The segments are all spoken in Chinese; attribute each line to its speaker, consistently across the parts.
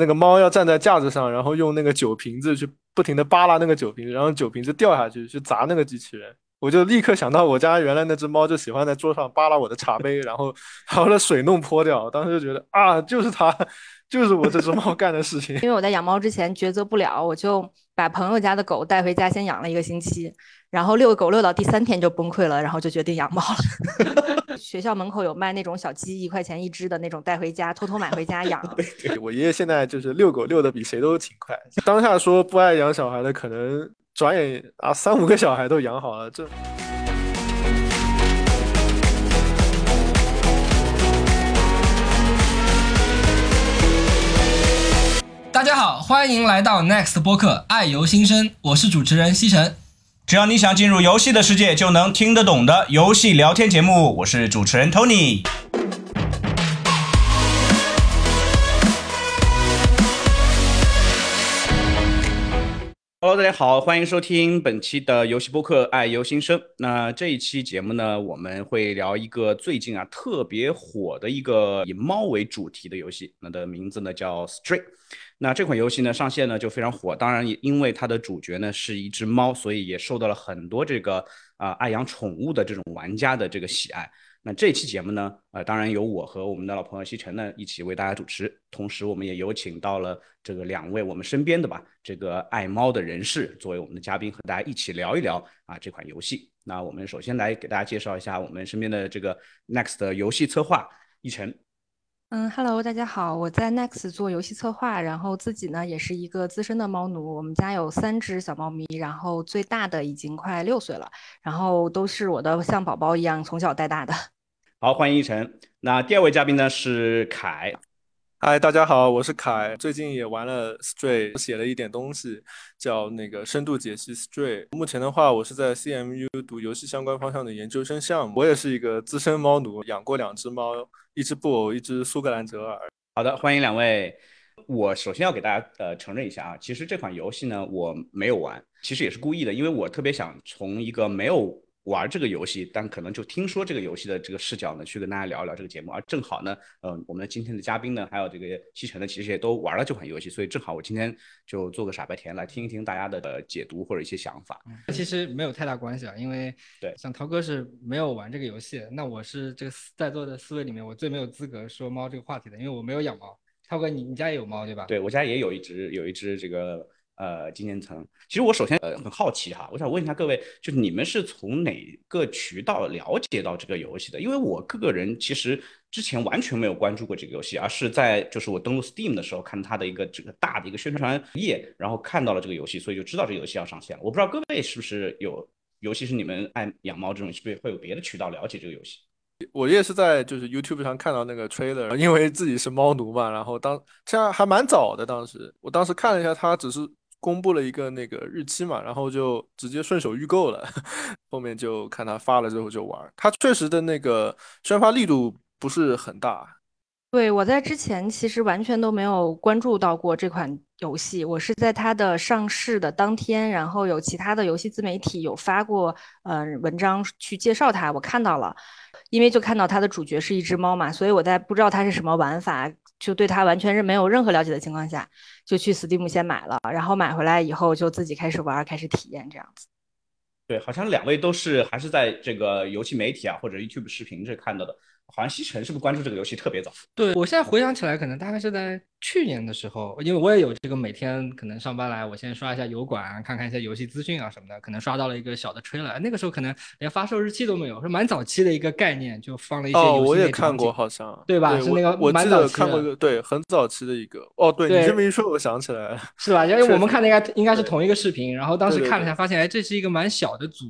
Speaker 1: 那个猫要站在架子上，然后用那个酒瓶子去不停的扒拉那个酒瓶子，然后酒瓶子掉下去去砸那个机器人。我就立刻想到我家原来那只猫就喜欢在桌上扒拉我的茶杯，然后把我的水弄泼掉。当时就觉得啊，就是它，就是我这只猫干的事情。
Speaker 2: 因为我在养猫之前抉择不了，我就把朋友家的狗带回家先养了一个星期，然后遛狗遛到第三天就崩溃了，然后就决定养猫了。学校门口有卖那种小鸡，一块钱一只的那种，带回家偷偷买回家养。
Speaker 1: 我爷爷现在就是遛狗遛的比谁都勤快。当下说不爱养小孩的可能。转眼啊，三五个小孩都养好了，这。
Speaker 3: 大家好，欢迎来到 Next 播客《爱游新生》，我是主持人西城。
Speaker 4: 只要你想进入游戏的世界，就能听得懂的游戏聊天节目，我是主持人 Tony。Hello，大家好，欢迎收听本期的游戏播客《爱游新生》。那这一期节目呢，我们会聊一个最近啊特别火的一个以猫为主题的游戏，那的名字呢叫 Stray。那这款游戏呢上线呢就非常火，当然也因为它的主角呢是一只猫，所以也受到了很多这个啊爱养宠物的这种玩家的这个喜爱。那这期节目呢，呃，当然由我和我们的老朋友西城呢一起为大家主持，同时我们也有请到了这个两位我们身边的吧，这个爱猫的人士作为我们的嘉宾，和大家一起聊一聊啊这款游戏。那我们首先来给大家介绍一下我们身边的这个 Next 游戏策划一晨。
Speaker 2: 嗯，Hello，大家好，我在 Next 做游戏策划，然后自己呢也是一个资深的猫奴，我们家有三只小猫咪，然后最大的已经快六岁了，然后都是我的像宝宝一样从小带大的。
Speaker 4: 好，欢迎一晨。那第二位嘉宾呢是凯。
Speaker 1: 嗨，大家好，我是凯。最近也玩了 Stray，写了一点东西，叫那个深度解析 Stray。目前的话，我是在 CMU 读游戏相关方向的研究生项目。我也是一个资深猫奴，养过两只猫，一只布偶，一只苏格兰折耳。
Speaker 4: 好的，欢迎两位。我首先要给大家呃承认一下啊，其实这款游戏呢我没有玩，其实也是故意的，因为我特别想从一个没有。玩这个游戏，但可能就听说这个游戏的这个视角呢，去跟大家聊一聊这个节目。而正好呢，嗯，我们的今天的嘉宾呢，还有这个西城呢，其实也都玩了这款游戏，所以正好我今天就做个傻白甜来听一听大家的呃解读或者一些想法。
Speaker 3: 其实没有太大关系啊，因为
Speaker 4: 对，
Speaker 3: 像涛哥是没有玩这个游戏，那我是这个在座的四位里面，我最没有资格说猫这个话题的，因为我没有养猫。涛哥，你你家也有猫对吧？
Speaker 4: 对我家也有一只，有一只这个。呃，今年层，其实我首先呃很好奇哈，我想问一下各位，就是你们是从哪个渠道了解到这个游戏的？因为我个人其实之前完全没有关注过这个游戏，而是在就是我登录 Steam 的时候看它的一个这个大的一个宣传页，然后看到了这个游戏，所以就知道这个游戏要上线了。我不知道各位是不是有，尤其是你们爱养猫这种，是不是会有别的渠道了解这个游戏？
Speaker 1: 我也是在就是 YouTube 上看到那个 trailer，因为自己是猫奴嘛，然后当这样还蛮早的，当时我当时看了一下，它只是。公布了一个那个日期嘛，然后就直接顺手预购了，后面就看他发了之后就玩。他确实的那个宣发力度不是很大。
Speaker 2: 对我在之前其实完全都没有关注到过这款游戏，我是在它的上市的当天，然后有其他的游戏自媒体有发过呃文章去介绍它，我看到了，因为就看到它的主角是一只猫嘛，所以我在不知道它是什么玩法。就对它完全是没有任何了解的情况下，就去 Steam 先买了，然后买回来以后就自己开始玩，开始体验这样子。
Speaker 4: 对，好像两位都是还是在这个游戏媒体啊或者 YouTube 视频这看到的。好像西城是不是关注这个游戏特别早？
Speaker 3: 对我现在回想起来，可能大概是在去年的时候，因为我也有这个每天可能上班来，我先刷一下油管，看看一些游戏资讯啊什么的，可能刷到了一个小的 trailer。那个时候可能连发售日期都没有，是蛮早期的一个概念，就放了一些游戏。
Speaker 1: 哦，我也看过，好像
Speaker 3: 对吧？是那个
Speaker 1: 我记得看过一个，对，很早期的一个。哦，对你这么一说，我想起来了，
Speaker 3: 是吧？因为我们看的应该应该是同一个视频，然后当时看了一下，发现哎，这是一个蛮小的组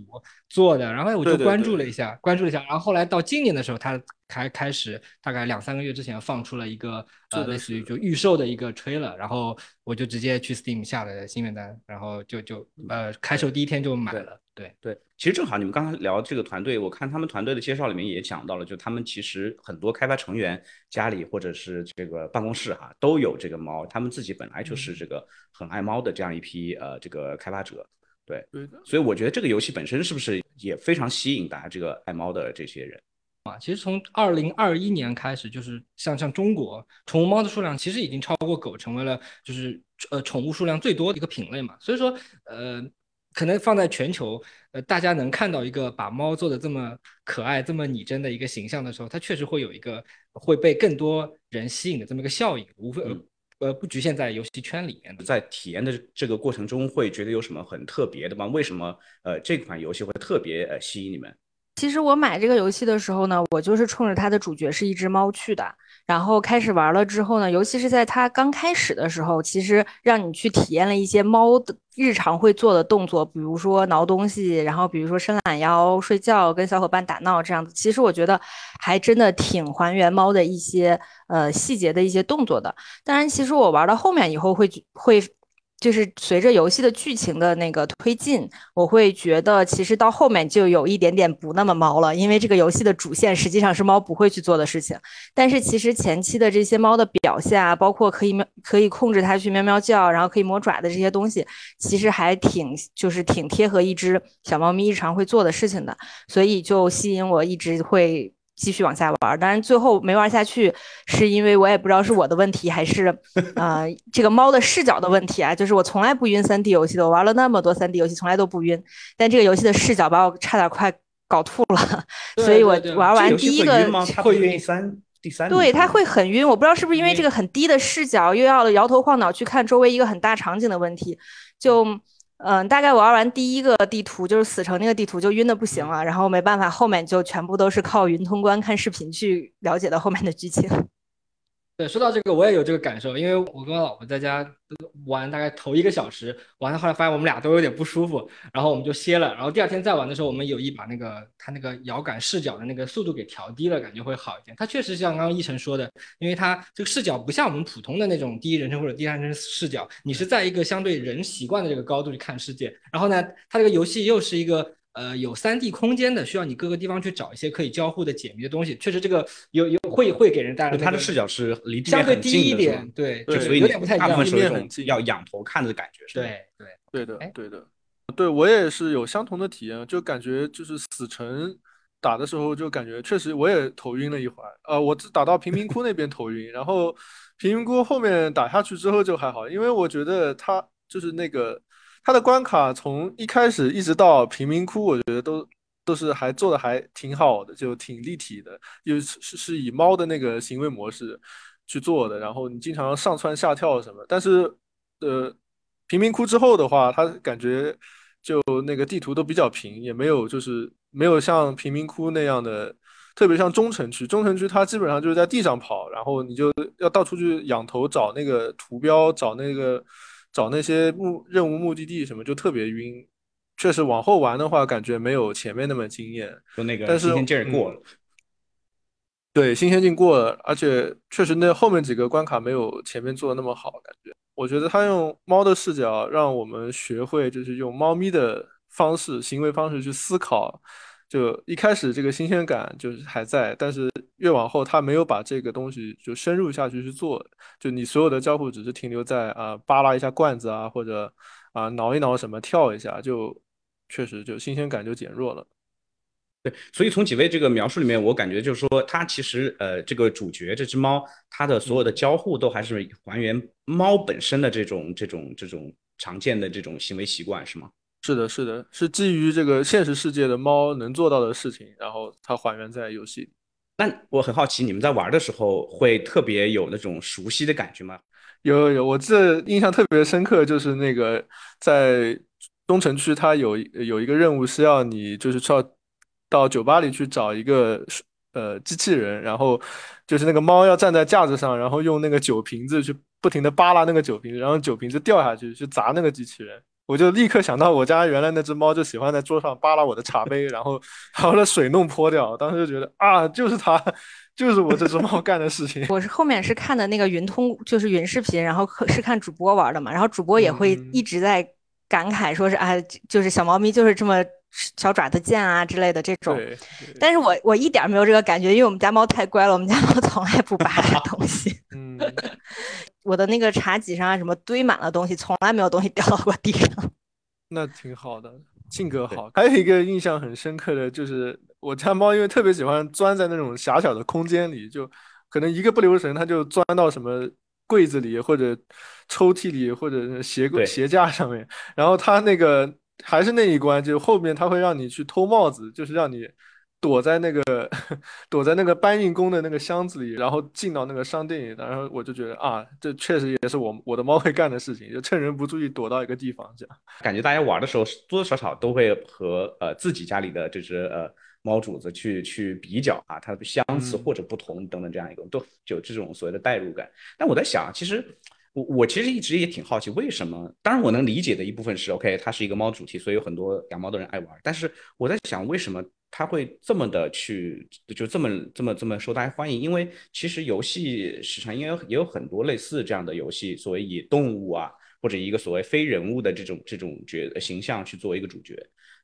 Speaker 3: 做的，然后我就关注了一下，关注了一下，然后后来到今年的时候，他。开开始大概两三个月之前放出了一个呃类似于就预售的一个 trailer，然后我就直接去 Steam 下了心愿单，然后就就呃开售第一天就买了。对
Speaker 4: 对，其实正好你们刚才聊这个团队，我看他们团队的介绍里面也讲到了，就他们其实很多开发成员家里或者是这个办公室哈都有这个猫，他们自己本来就是这个很爱猫的这样一批呃这个开发者。对，所以我觉得这个游戏本身是不是也非常吸引大家这个爱猫的这些人？
Speaker 3: 啊，其实从二零二一年开始，就是像像中国宠物猫的数量其实已经超过狗，成为了就是呃宠物数量最多的一个品类嘛。所以说呃，可能放在全球，呃，大家能看到一个把猫做的这么可爱、这么拟真的一个形象的时候，它确实会有一个会被更多人吸引的这么一个效应，无非呃不局限在游戏圈里面。
Speaker 4: 在体验的这个过程中，会觉得有什么很特别的吗？为什么呃这款游戏会特别呃吸引你们？
Speaker 2: 其实我买这个游戏的时候呢，我就是冲着它的主角是一只猫去的。然后开始玩了之后呢，尤其是在它刚开始的时候，其实让你去体验了一些猫的日常会做的动作，比如说挠东西，然后比如说伸懒腰、睡觉、跟小伙伴打闹这样子。其实我觉得还真的挺还原猫的一些呃细节的一些动作的。当然，其实我玩到后面以后会会。就是随着游戏的剧情的那个推进，我会觉得其实到后面就有一点点不那么猫了，因为这个游戏的主线实际上是猫不会去做的事情。但是其实前期的这些猫的表现啊，包括可以喵可以控制它去喵喵叫，然后可以磨爪的这些东西，其实还挺就是挺贴合一只小猫咪日常会做的事情的，所以就吸引我一直会。继续往下玩，当然最后没玩下去，是因为我也不知道是我的问题还是，呃，这个猫的视角的问题啊。就是我从来不晕三 D 游戏的，我玩了那么多三 D 游戏，从来都不晕。但这个游戏的视角把我差点快搞吐了，所以我玩完第一个
Speaker 4: 会晕三第三，
Speaker 2: 对，它会很晕。我不知道是不是因为这个很低的视角，又要摇头晃脑去看周围一个很大场景的问题，就。嗯，大概玩完第一个地图，就是死城那个地图，就晕的不行了，然后没办法，后面就全部都是靠云通关看视频去了解到后面的剧情。
Speaker 3: 对，说到这个，我也有这个感受，因为我跟我老婆在家玩，大概头一个小时，玩到后来发现我们俩都有点不舒服，然后我们就歇了。然后第二天再玩的时候，我们有意把那个它那个遥感视角的那个速度给调低了，感觉会好一点。它确实像刚刚一晨说的，因为它这个视角不像我们普通的那种第一人称或者第三人称视角，你是在一个相对人习惯的这个高度去看世界。然后呢，它这个游戏又是一个。呃，有三 D 空间的，需要你各个地方去找一些可以交互的解谜的东西。确实，这个有有会会给人带来。
Speaker 4: 它的视角是离
Speaker 3: 相对低一点，对，
Speaker 4: 所以
Speaker 3: 有点不太一样。
Speaker 4: 大部分是一种要仰头看的感觉，是
Speaker 3: 对
Speaker 1: 对对的，对的，对我也是有相同的体验，就感觉就是死城打的时候，就感觉确实我也头晕了一会儿。呃，我打到贫民窟那边头晕，然后贫民窟后面打下去之后就还好，因为我觉得它就是那个。它的关卡从一开始一直到贫民窟，我觉得都都是还做的还挺好的，就挺立体的，又是是以猫的那个行为模式去做的。然后你经常上蹿下跳什么，但是呃，贫民窟之后的话，它感觉就那个地图都比较平，也没有就是没有像贫民窟那样的，特别像中城区，中城区它基本上就是在地上跑，然后你就要到处去仰头找那个图标，找那个。找那些目任务目的地什么就特别晕，确实往后玩的话，感觉没有前面那么惊艳。
Speaker 4: 就那个新鲜劲儿过了。
Speaker 1: 对，新鲜劲过了，而且确实那后面几个关卡没有前面做的那么好，感觉。我觉得他用猫的视角，让我们学会就是用猫咪的方式、行为方式去思考。就一开始这个新鲜感就是还在，但是越往后他没有把这个东西就深入下去去做，就你所有的交互只是停留在啊扒拉一下罐子啊或者啊挠一挠什么跳一下，就确实就新鲜感就减弱了。
Speaker 4: 对，所以从几位这个描述里面，我感觉就是说，它其实呃这个主角这只猫，它的所有的交互都还是还原猫本身的这种这种这种常见的这种行为习惯，是吗？
Speaker 1: 是的，是的，是基于这个现实世界的猫能做到的事情，然后它还原在游戏。
Speaker 4: 那我很好奇，你们在玩的时候会特别有那种熟悉的感觉吗？
Speaker 1: 有有有，我这印象特别深刻，就是那个在东城区，它有有一个任务是要你就是要到酒吧里去找一个呃机器人，然后就是那个猫要站在架子上，然后用那个酒瓶子去不停的扒拉那个酒瓶子，然后酒瓶子掉下去去砸那个机器人。我就立刻想到我家原来那只猫就喜欢在桌上扒拉我的茶杯，然后把我的水弄泼掉。当时就觉得啊，就是它，就是我这只猫干的事情。
Speaker 2: 我是后面是看的那个云通，就是云视频，然后是看主播玩的嘛，然后主播也会一直在感慨，说是啊，就是小猫咪就是这么小爪子贱啊之类的这种。但是我我一点没有这个感觉，因为我们家猫太乖了，我们家猫从来不扒拉东西。嗯。我的那个茶几上啊，什么堆满了东西，从来没有东西掉到过地上。
Speaker 1: 那挺好的，性格好。还有一个印象很深刻的就是，我家猫因为特别喜欢钻在那种狭小的空间里，就可能一个不留神，它就钻到什么柜子里或者抽屉里或者鞋柜鞋架上面，然后它那个还是那一关，就后面它会让你去偷帽子，就是让你。躲在那个 躲在那个搬运工的那个箱子里，然后进到那个商店里，然后我就觉得啊，这确实也是我我的猫会干的事情，就趁人不注意躲到一个地方这样。
Speaker 4: 感觉大家玩的时候多多少少都会和呃自己家里的这只呃猫主子去去比较啊，它的相似或者不同等等这样一个都有这种所谓的代入感。但我在想，其实我我其实一直也挺好奇，为什么？当然我能理解的一部分是，OK，它是一个猫主题，所以有很多养猫的人爱玩。但是我在想，为什么？他会这么的去，就这么这么这么受大家欢迎，因为其实游戏市场应该也有很多类似这样的游戏，所谓以动物啊或者一个所谓非人物的这种这种角形象去做一个主角，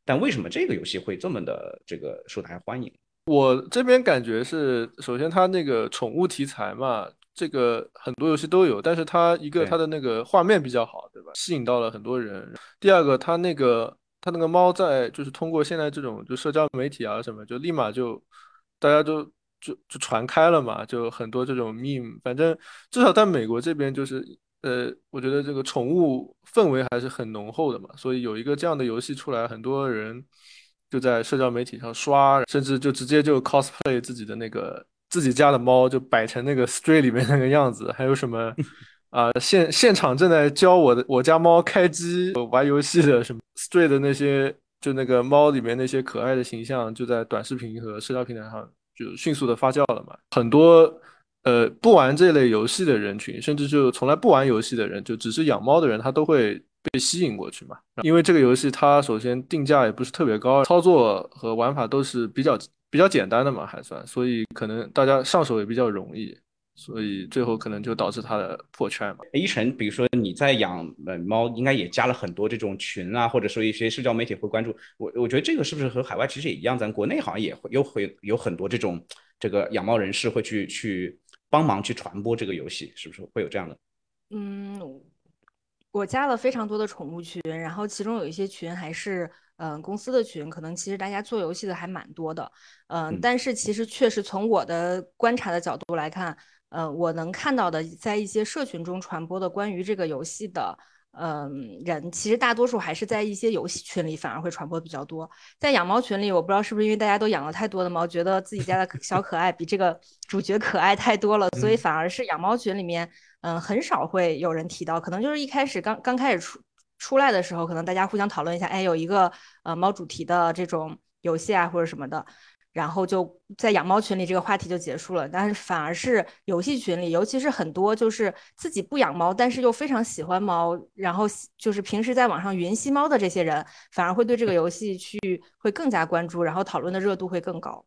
Speaker 4: 但为什么这个游戏会这么的这个受大家欢迎？
Speaker 1: 我这边感觉是，首先它那个宠物题材嘛，这个很多游戏都有，但是它一个它的那个画面比较好，对吧？吸引到了很多人。第二个，它那个。它那个猫在就是通过现在这种就社交媒体啊什么，就立马就大家就就就传开了嘛，就很多这种 meme。反正至少在美国这边，就是呃，我觉得这个宠物氛围还是很浓厚的嘛。所以有一个这样的游戏出来，很多人就在社交媒体上刷，甚至就直接就 cosplay 自己的那个自己家的猫，就摆成那个 Stray 里面那个样子。还有什么？啊，现现场正在教我的我家猫开机玩游戏的什么 Stray 的那些，就那个猫里面那些可爱的形象，就在短视频和社交平台上就迅速的发酵了嘛。很多呃不玩这类游戏的人群，甚至就从来不玩游戏的人，就只是养猫的人，他都会被吸引过去嘛。因为这个游戏它首先定价也不是特别高，操作和玩法都是比较比较简单的嘛，还算，所以可能大家上手也比较容易。所以最后可能就导致它的破圈嘛。
Speaker 4: 一晨，比如说你在养猫，应该也加了很多这种群啊，或者说一些社交媒体会关注。我我觉得这个是不是和海外其实也一样？咱国内好像也会有会有很多这种这个养猫人士会去去帮忙去传播这个游戏，是不是会有这样的？
Speaker 2: 嗯，我加了非常多的宠物群，然后其中有一些群还是嗯公司的群，可能其实大家做游戏的还蛮多的。嗯，但是其实确实从我的观察的角度来看。呃，我能看到的，在一些社群中传播的关于这个游戏的，嗯，人其实大多数还是在一些游戏群里反而会传播比较多。在养猫群里，我不知道是不是因为大家都养了太多的猫，觉得自己家的小可爱比这个主角可爱太多了，所以反而是养猫群里面，嗯，很少会有人提到。可能就是一开始刚刚开始出出来的时候，可能大家互相讨论一下，哎，有一个呃猫主题的这种游戏啊，或者什么的。然后就在养猫群里，这个话题就结束了。但是反而是游戏群里，尤其是很多就是自己不养猫，但是又非常喜欢猫，然后就是平时在网上云吸猫的这些人，反而会对这个游戏去会更加关注，然后讨论的热度会更高。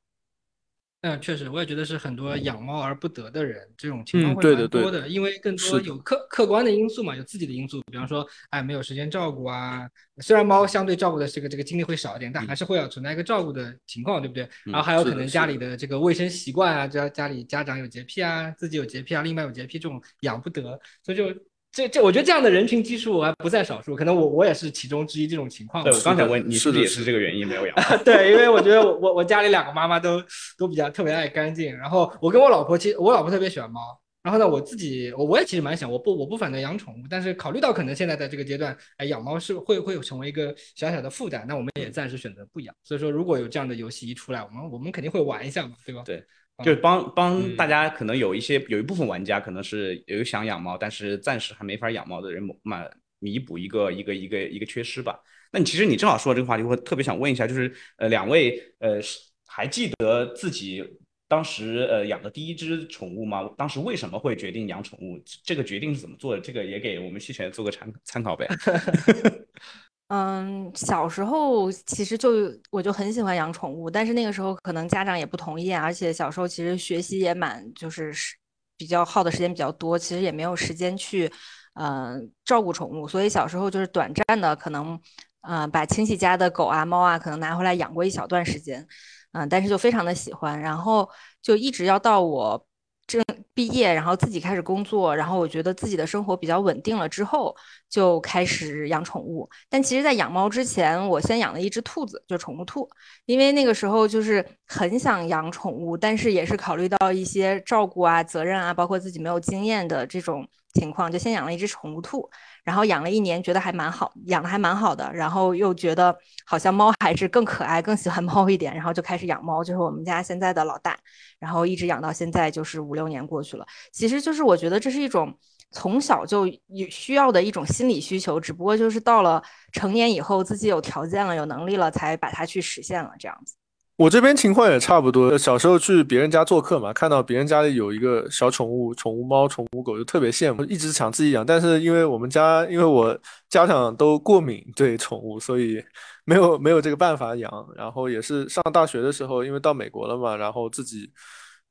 Speaker 3: 嗯，确实，我也觉得是很多养猫而不得的人，这种情况会蛮多
Speaker 1: 的，
Speaker 3: 因为更多有客客观的因素嘛，有自己的因素，比方说，哎，没有时间照顾啊。虽然猫相对照顾的这个这个精力会少一点，但还是会要存在一个照顾的情况，对不对？然后还有可能家里的这个卫生习惯啊，家家里家长有洁癖啊，自己有洁癖啊，另外有洁癖，这种养不得，所以就。这这，我觉得这样的人群基数还不在少数，可能我我也是其中之一这种情况。
Speaker 4: 对，我刚才问你是不是也是这个原因没有养？
Speaker 3: 对，因为我觉得我我家里两个妈妈都都比较特别爱干净，然后我跟我老婆其实我老婆特别喜欢猫，然后呢我自己我我也其实蛮想，我不我不反对养宠物，但是考虑到可能现在在这个阶段，哎养猫是会会成为一个小小的负担，那我们也暂时选择不养。所以说如果有这样的游戏一出来，我们我们肯定会玩一下嘛，对吧？
Speaker 4: 对。就是帮帮大家，可能有一些有一部分玩家可能是有想养猫，但是暂时还没法养猫的人，满弥补一个一个一个一个缺失吧。那你其实你正好说这个话题，我特别想问一下，就是呃两位呃还记得自己当时呃养的第一只宠物吗？当时为什么会决定养宠物？这个决定是怎么做的？这个也给我们西泉做个参参考呗。
Speaker 2: 嗯，小时候其实就我就很喜欢养宠物，但是那个时候可能家长也不同意，而且小时候其实学习也蛮就是是比较耗的时间比较多，其实也没有时间去嗯照顾宠物，所以小时候就是短暂的可能嗯把亲戚家的狗啊猫啊可能拿回来养过一小段时间，嗯，但是就非常的喜欢，然后就一直要到我正毕业，然后自己开始工作，然后我觉得自己的生活比较稳定了之后，就开始养宠物。但其实，在养猫之前，我先养了一只兔子，就宠物兔。因为那个时候就是很想养宠物，但是也是考虑到一些照顾啊、责任啊，包括自己没有经验的这种情况，就先养了一只宠物兔。然后养了一年，觉得还蛮好，养的还蛮好的。然后又觉得好像猫还是更可爱，更喜欢猫一点。然后就开始养猫，就是我们家现在的老大。然后一直养到现在，就是五六年过去了。其实就是我觉得这是一种从小就有需要的一种心理需求，只不过就是到了成年以后，自己有条件了、有能力了，才把它去实现了这样子。
Speaker 1: 我这边情况也差不多。小时候去别人家做客嘛，看到别人家里有一个小宠物，宠物猫、宠物狗，就特别羡慕，一直想自己养。但是因为我们家，因为我家长都过敏对宠物，所以没有没有这个办法养。然后也是上大学的时候，因为到美国了嘛，然后自己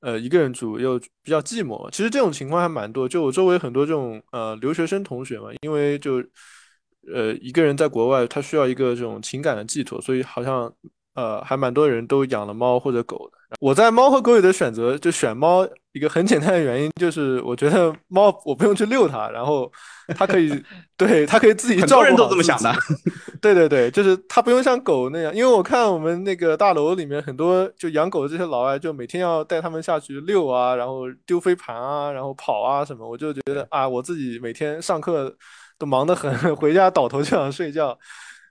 Speaker 1: 呃一个人住又比较寂寞。其实这种情况还蛮多，就我周围很多这种呃留学生同学嘛，因为就呃一个人在国外，他需要一个这种情感的寄托，所以好像。呃，还蛮多人都养了猫或者狗的。我在猫和狗里的选择，就选猫一个很简单的原因，就是我觉得猫我不用去遛它，然后它可以，对它可以自己照顾。
Speaker 4: 很多人都这么想的。
Speaker 1: 对对对，就是它不用像狗那样，因为我看我们那个大楼里面很多就养狗的这些老外，就每天要带他们下去遛啊，然后丢飞盘啊，然后跑啊什么，我就觉得啊，我自己每天上课都忙得很，回家倒头就想睡觉。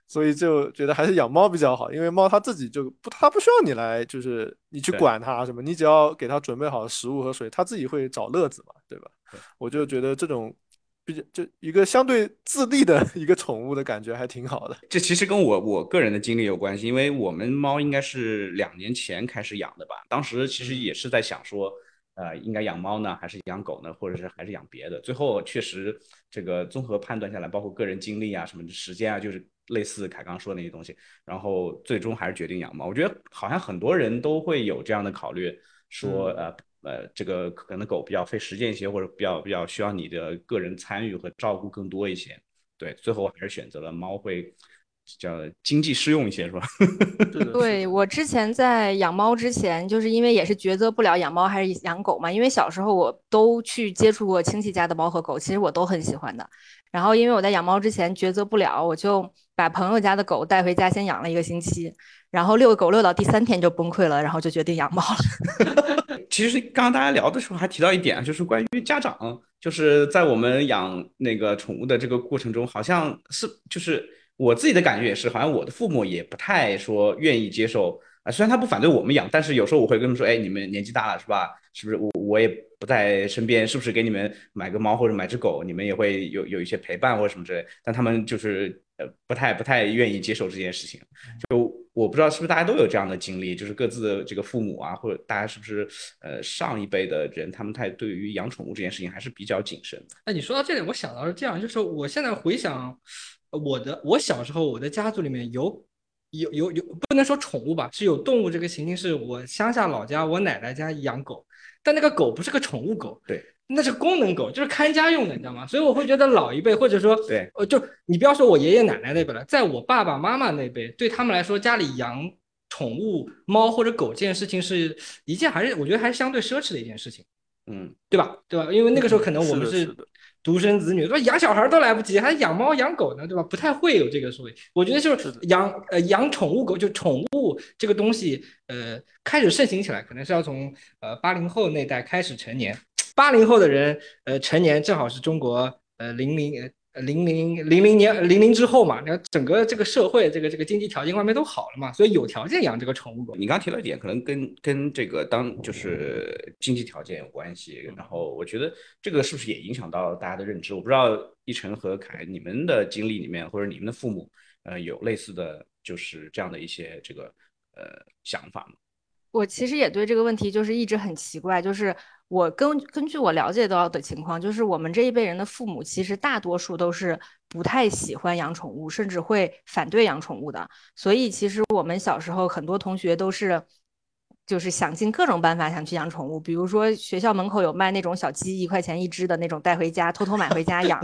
Speaker 1: 所以就觉得还是养猫比较好，因为猫它自己就不，它不需要你来，就是你去管它什么，你只要给它准备好食物和水，它自己会找乐子嘛，对吧？我就觉得这种比较就一个相对自立的一个宠物的感觉还挺好的。
Speaker 4: 这其实跟我我个人的经历有关系，因为我们猫应该是两年前开始养的吧，当时其实也是在想说，呃，应该养猫呢，还是养狗呢，或者是还是养别的？最后确实这个综合判断下来，包括个人经历啊，什么时间啊，就是。类似凯刚说的那些东西，然后最终还是决定养猫。我觉得好像很多人都会有这样的考虑，说呃呃，这个可能狗比较费时间一些，或者比较比较需要你的个人参与和照顾更多一些。对，最后还是选择了猫，会叫经济适用一些，是吧？
Speaker 2: 对我之前在养猫之前，就是因为也是抉择不了养猫还是养狗嘛。因为小时候我都去接触过亲戚家的猫和狗，其实我都很喜欢的。然后因为我在养猫之前抉择不了，我就。把朋友家的狗带回家，先养了一个星期，然后遛狗遛到第三天就崩溃了，然后就决定养猫了。
Speaker 4: 其实刚刚大家聊的时候还提到一点，就是关于家长，就是在我们养那个宠物的这个过程中，好像是就是我自己的感觉也是，好像我的父母也不太说愿意接受啊。虽然他不反对我们养，但是有时候我会跟他们说，哎，你们年纪大了是吧？是不是我我也不在身边？是不是给你们买个猫或者买只狗，你们也会有有一些陪伴或者什么之类？但他们就是。呃，不太不太愿意接受这件事情，就我不知道是不是大家都有这样的经历，就是各自的这个父母啊，或者大家是不是呃上一辈的人，他们太对于养宠物这件事情还是比较谨慎。
Speaker 3: 哎，你说到这里，我想到是这样，就是我现在回想我的我小时候，我的家族里面有有有有不能说宠物吧，是有动物这个情形，是我乡下老家我奶奶家养狗，但那个狗不是个宠物狗，
Speaker 4: 对。
Speaker 3: 那是功能狗，就是看家用的，你知道吗？所以我会觉得老一辈，或者说，
Speaker 4: 对，
Speaker 3: 呃，就你不要说我爷爷奶奶那辈了，在我爸爸妈妈那辈，对他们来说，家里养宠物猫或者狗这件事情是一件还是我觉得还是相对奢侈的一件事情，
Speaker 4: 嗯，
Speaker 3: 对吧？对吧？因为那个时候可能我们是。独生子女，对吧？养小孩都来不及，还养猫养狗呢，对吧？不太会有这个所谓。我觉得就是养呃养宠物狗，就宠物这个东西，呃，开始盛行起来，可能是要从呃八零后那代开始成年。八零后的人，呃，成年正好是中国呃零零。零零零零年零零之后嘛，那整个这个社会这个这个经济条件外面都好了嘛，所以有条件养这个宠物狗。
Speaker 4: 你刚提到一点，可能跟跟这个当就是经济条件有关系。然后我觉得这个是不是也影响到大家的认知？我不知道一晨和凯你们的经历里面，或者你们的父母呃有类似的就是这样的一些这个呃想法吗？
Speaker 2: 我其实也对这个问题就是一直很奇怪，就是。我根根据我了解到的情况，就是我们这一辈人的父母其实大多数都是不太喜欢养宠物，甚至会反对养宠物的。所以其实我们小时候很多同学都是就是想尽各种办法想去养宠物，比如说学校门口有卖那种小鸡，一块钱一只的那种，带回家偷偷买回家 养。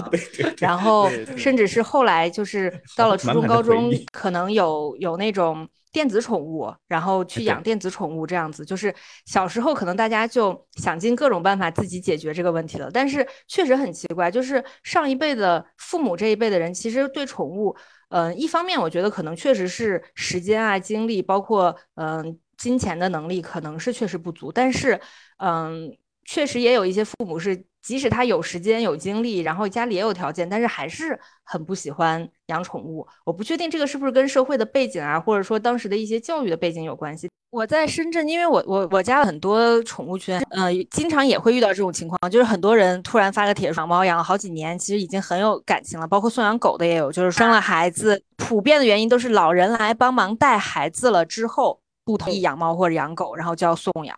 Speaker 2: 然后甚至是后来就是到了初中、高中，可能有有那种电子宠物，然后去养电子宠物这样子。就是小时候可能大家就想尽各种办法自己解决这个问题了，但是确实很奇怪，就是上一辈的父母这一辈的人，其实对宠物，嗯，一方面我觉得可能确实是时间啊、精力，包括嗯。金钱的能力可能是确实不足，但是，嗯，确实也有一些父母是，即使他有时间有精力，然后家里也有条件，但是还是很不喜欢养宠物。我不确定这个是不是跟社会的背景啊，或者说当时的一些教育的背景有关系。我在深圳，因为我我我家很多宠物圈，嗯，经常也会遇到这种情况，就是很多人突然发个帖养猫养了好几年，其实已经很有感情了，包括送养狗的也有，就是生了孩子，普遍的原因都是老人来帮忙带孩子了之后。不同意养猫或者养狗，然后就要送养。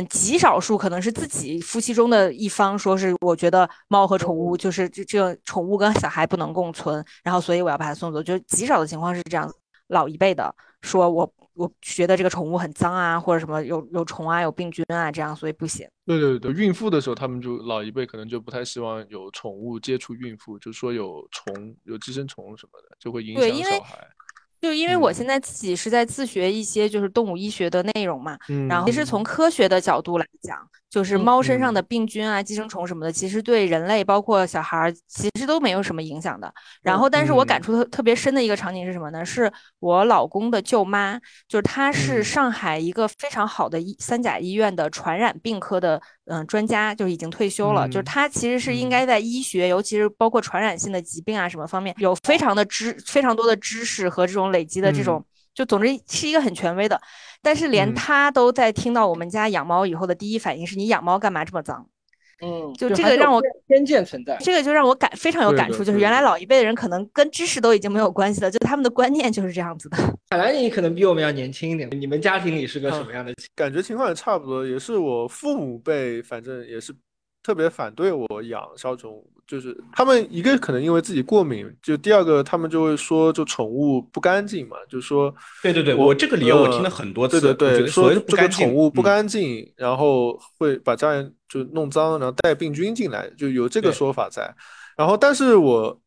Speaker 2: 嗯，极少数可能是自己夫妻中的一方说是，我觉得猫和宠物就是这这宠物跟小孩不能共存，然后所以我要把它送走。就极少的情况是这样，老一辈的说我我觉得这个宠物很脏啊，或者什么有有虫啊、有病菌啊这样，所以不行。
Speaker 1: 对对对，孕妇的时候他们就老一辈可能就不太希望有宠物接触孕妇，就说有虫、有寄生虫什么的，就会影响小孩。
Speaker 2: 就因为我现在自己是在自学一些就是动物医学的内容嘛，然后其实从科学的角度来讲。就是猫身上的病菌啊、寄生虫什么的，其实对人类包括小孩儿其实都没有什么影响的。然后，但是我感触特特别深的一个场景是什么呢？是我老公的舅妈，就是她是上海一个非常好的医三甲医院的传染病科的嗯专家，就已经退休了。就是他其实是应该在医学，尤其是包括传染性的疾病啊什么方面，有非常的知非常多的知识和这种累积的这种。就总之是一个很权威的，但是连他都在听到我们家养猫以后的第一反应是你养猫干嘛这么脏？
Speaker 3: 嗯，
Speaker 2: 就这个让我
Speaker 3: 偏见存在，
Speaker 2: 这个就让我感非常有感触，就是原来老一辈的人可能跟知识都已经没有关系了，就他们的观念就是这样子的。
Speaker 3: 看来你可能比我们要年轻一点，你们家庭里是个什么样的？
Speaker 1: 感觉情况也差不多，也是我父母辈，反正也是特别反对我养小宠物。就是他们一个可能因为自己过敏，就第二个他们就会说，就宠物不干净嘛，就说，
Speaker 4: 对对对，我这个理由我听了很多次，
Speaker 1: 对对对，说
Speaker 4: 这
Speaker 1: 个宠物不干净，然后会把家人就弄脏，然后带病菌进来，就有这个说法在。然后，但是我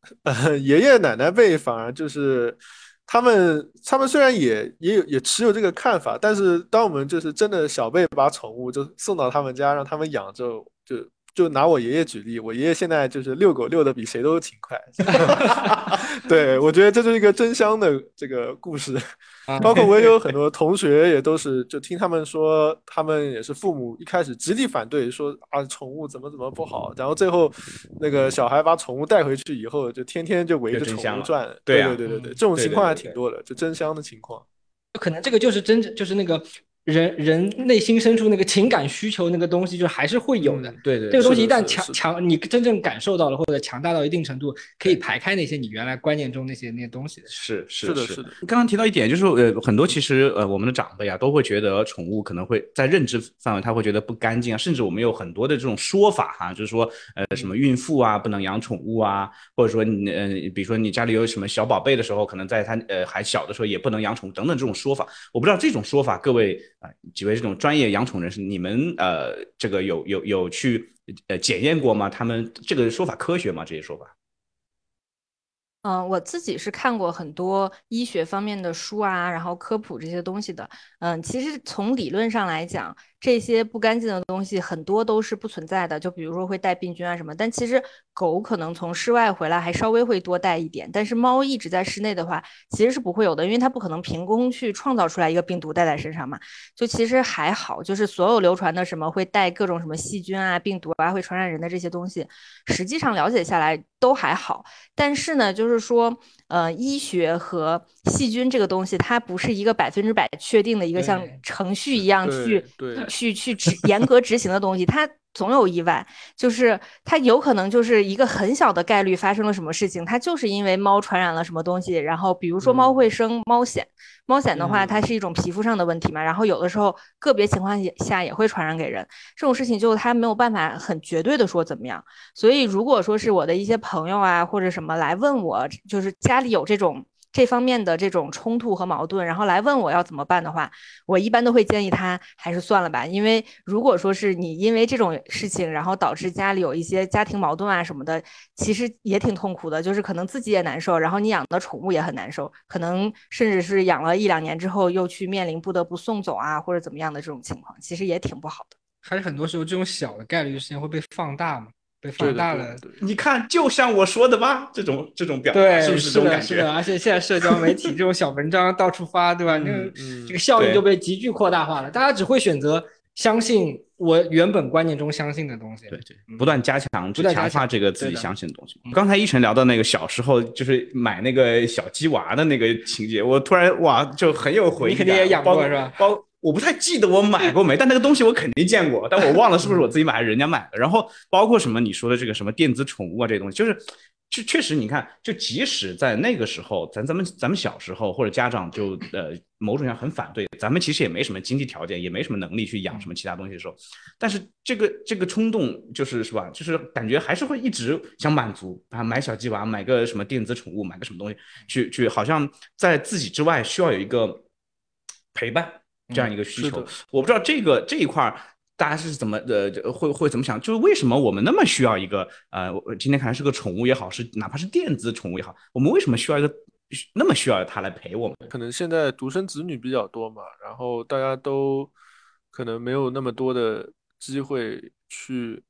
Speaker 1: 爷爷奶奶辈反而就是他们，他们虽然也也有也持有这个看法，但是当我们就是真的小辈把宠物就送到他们家让他们养，就就。就拿我爷爷举例，我爷爷现在就是遛狗遛的比谁都勤快。对，我觉得这就是一个真香的这个故事。包括我也有很多同学也都是，就听他们说，他们也是父母一开始极力反对，说啊宠物怎么怎么不好，然后最后那个小孩把宠物带回去以后，就天天就围着宠物转。对对对对对，这种情况还挺多的，就真香的情况。
Speaker 3: 可能这个就是真正就是那个。人人内心深处那个情感需求那个东西，就还是会有的。
Speaker 1: 对对，
Speaker 3: 这个东西一旦强强，你真正感受到了，或者强大到一定程度，可以排开那些你原来观念中那些那些东西。
Speaker 4: 是
Speaker 1: 是
Speaker 4: 的，
Speaker 1: 是的。
Speaker 4: 刚刚提到一点，就是呃，很多其实呃，我们的长辈啊，都会觉得宠物可能会在认知范围，他会觉得不干净啊，甚至我们有很多的这种说法哈，就是说呃，什么孕妇啊不能养宠物啊，或者说你呃，比如说你家里有什么小宝贝的时候，可能在他呃还小的时候也不能养宠物等等这种说法。我不知道这种说法，各位啊几位这种。专业养宠人士，你们呃，这个有有有去呃检验过吗？他们这个说法科学吗？这些说法？
Speaker 2: 嗯，我自己是看过很多医学方面的书啊，然后科普这些东西的。嗯，其实从理论上来讲。这些不干净的东西很多都是不存在的，就比如说会带病菌啊什么。但其实狗可能从室外回来还稍微会多带一点，但是猫一直在室内的话，其实是不会有的，因为它不可能凭空去创造出来一个病毒带在身上嘛。就其实还好，就是所有流传的什么会带各种什么细菌啊、病毒啊会传染人的这些东西，实际上了解下来都还好。但是呢，就是说。呃，医学和细菌这个东西，它不是一个百分之百确定的一个像程序一样去去去执严格执行的东西，它。总有意外，就是它有可能就是一个很小的概率发生了什么事情，它就是因为猫传染了什么东西。然后比如说猫会生猫癣，猫癣的话它是一种皮肤上的问题嘛，然后有的时候个别情况下也会传染给人。这种事情就它没有办法很绝对的说怎么样。所以如果说是我的一些朋友啊或者什么来问我，就是家里有这种。这方面的这种冲突和矛盾，然后来问我要怎么办的话，我一般都会建议他还是算了吧，因为如果说是你因为这种事情，然后导致家里有一些家庭矛盾啊什么的，其实也挺痛苦的，就是可能自己也难受，然后你养的宠物也很难受，可能甚至是养了一两年之后又去面临不得不送走啊或者怎么样的这种情况，其实也挺不好的。
Speaker 3: 还是很多时候这种小的概率事件会被放大嘛？被放大了，
Speaker 4: 你看，就像我说的吧，这种这种表
Speaker 3: 达
Speaker 4: 是不是这种感觉？
Speaker 3: 而且现在社交媒体 这种小文章到处发，对吧？那个这个效应就被急剧扩大化了。大家只会选择相信我原本观念中相信的东西，
Speaker 4: 对对，不断加强、强化这个自己相信的东西。刚才一晨聊到那个小时候就是买那个小鸡娃的那个情节，我突然哇，就很有回忆。
Speaker 3: 你肯定也养过是吧？
Speaker 4: 包。我不太记得我买过没，但那个东西我肯定见过，但我忘了是不是我自己买还是人家买的。然后包括什么你说的这个什么电子宠物啊这些东西，就是确确实你看，就即使在那个时候，咱咱们咱们小时候或者家长就呃某种上很反对，咱们其实也没什么经济条件，也没什么能力去养什么其他东西的时候，但是这个这个冲动就是是吧，就是感觉还是会一直想满足啊，买小鸡娃，买个什么电子宠物，买个什么东西，去去好像在自己之外需要有一个陪伴。这样一个需求，我不知道这个这一块大家是怎么呃会会怎么想？就是为什么我们那么需要一个呃，今天看来是个宠物也好，是哪怕是电子宠物也好，我们为什么需要一个那么需要它来陪我们？
Speaker 1: 可能现在独生子女比较多嘛，然后大家都可能没有那么多的机会去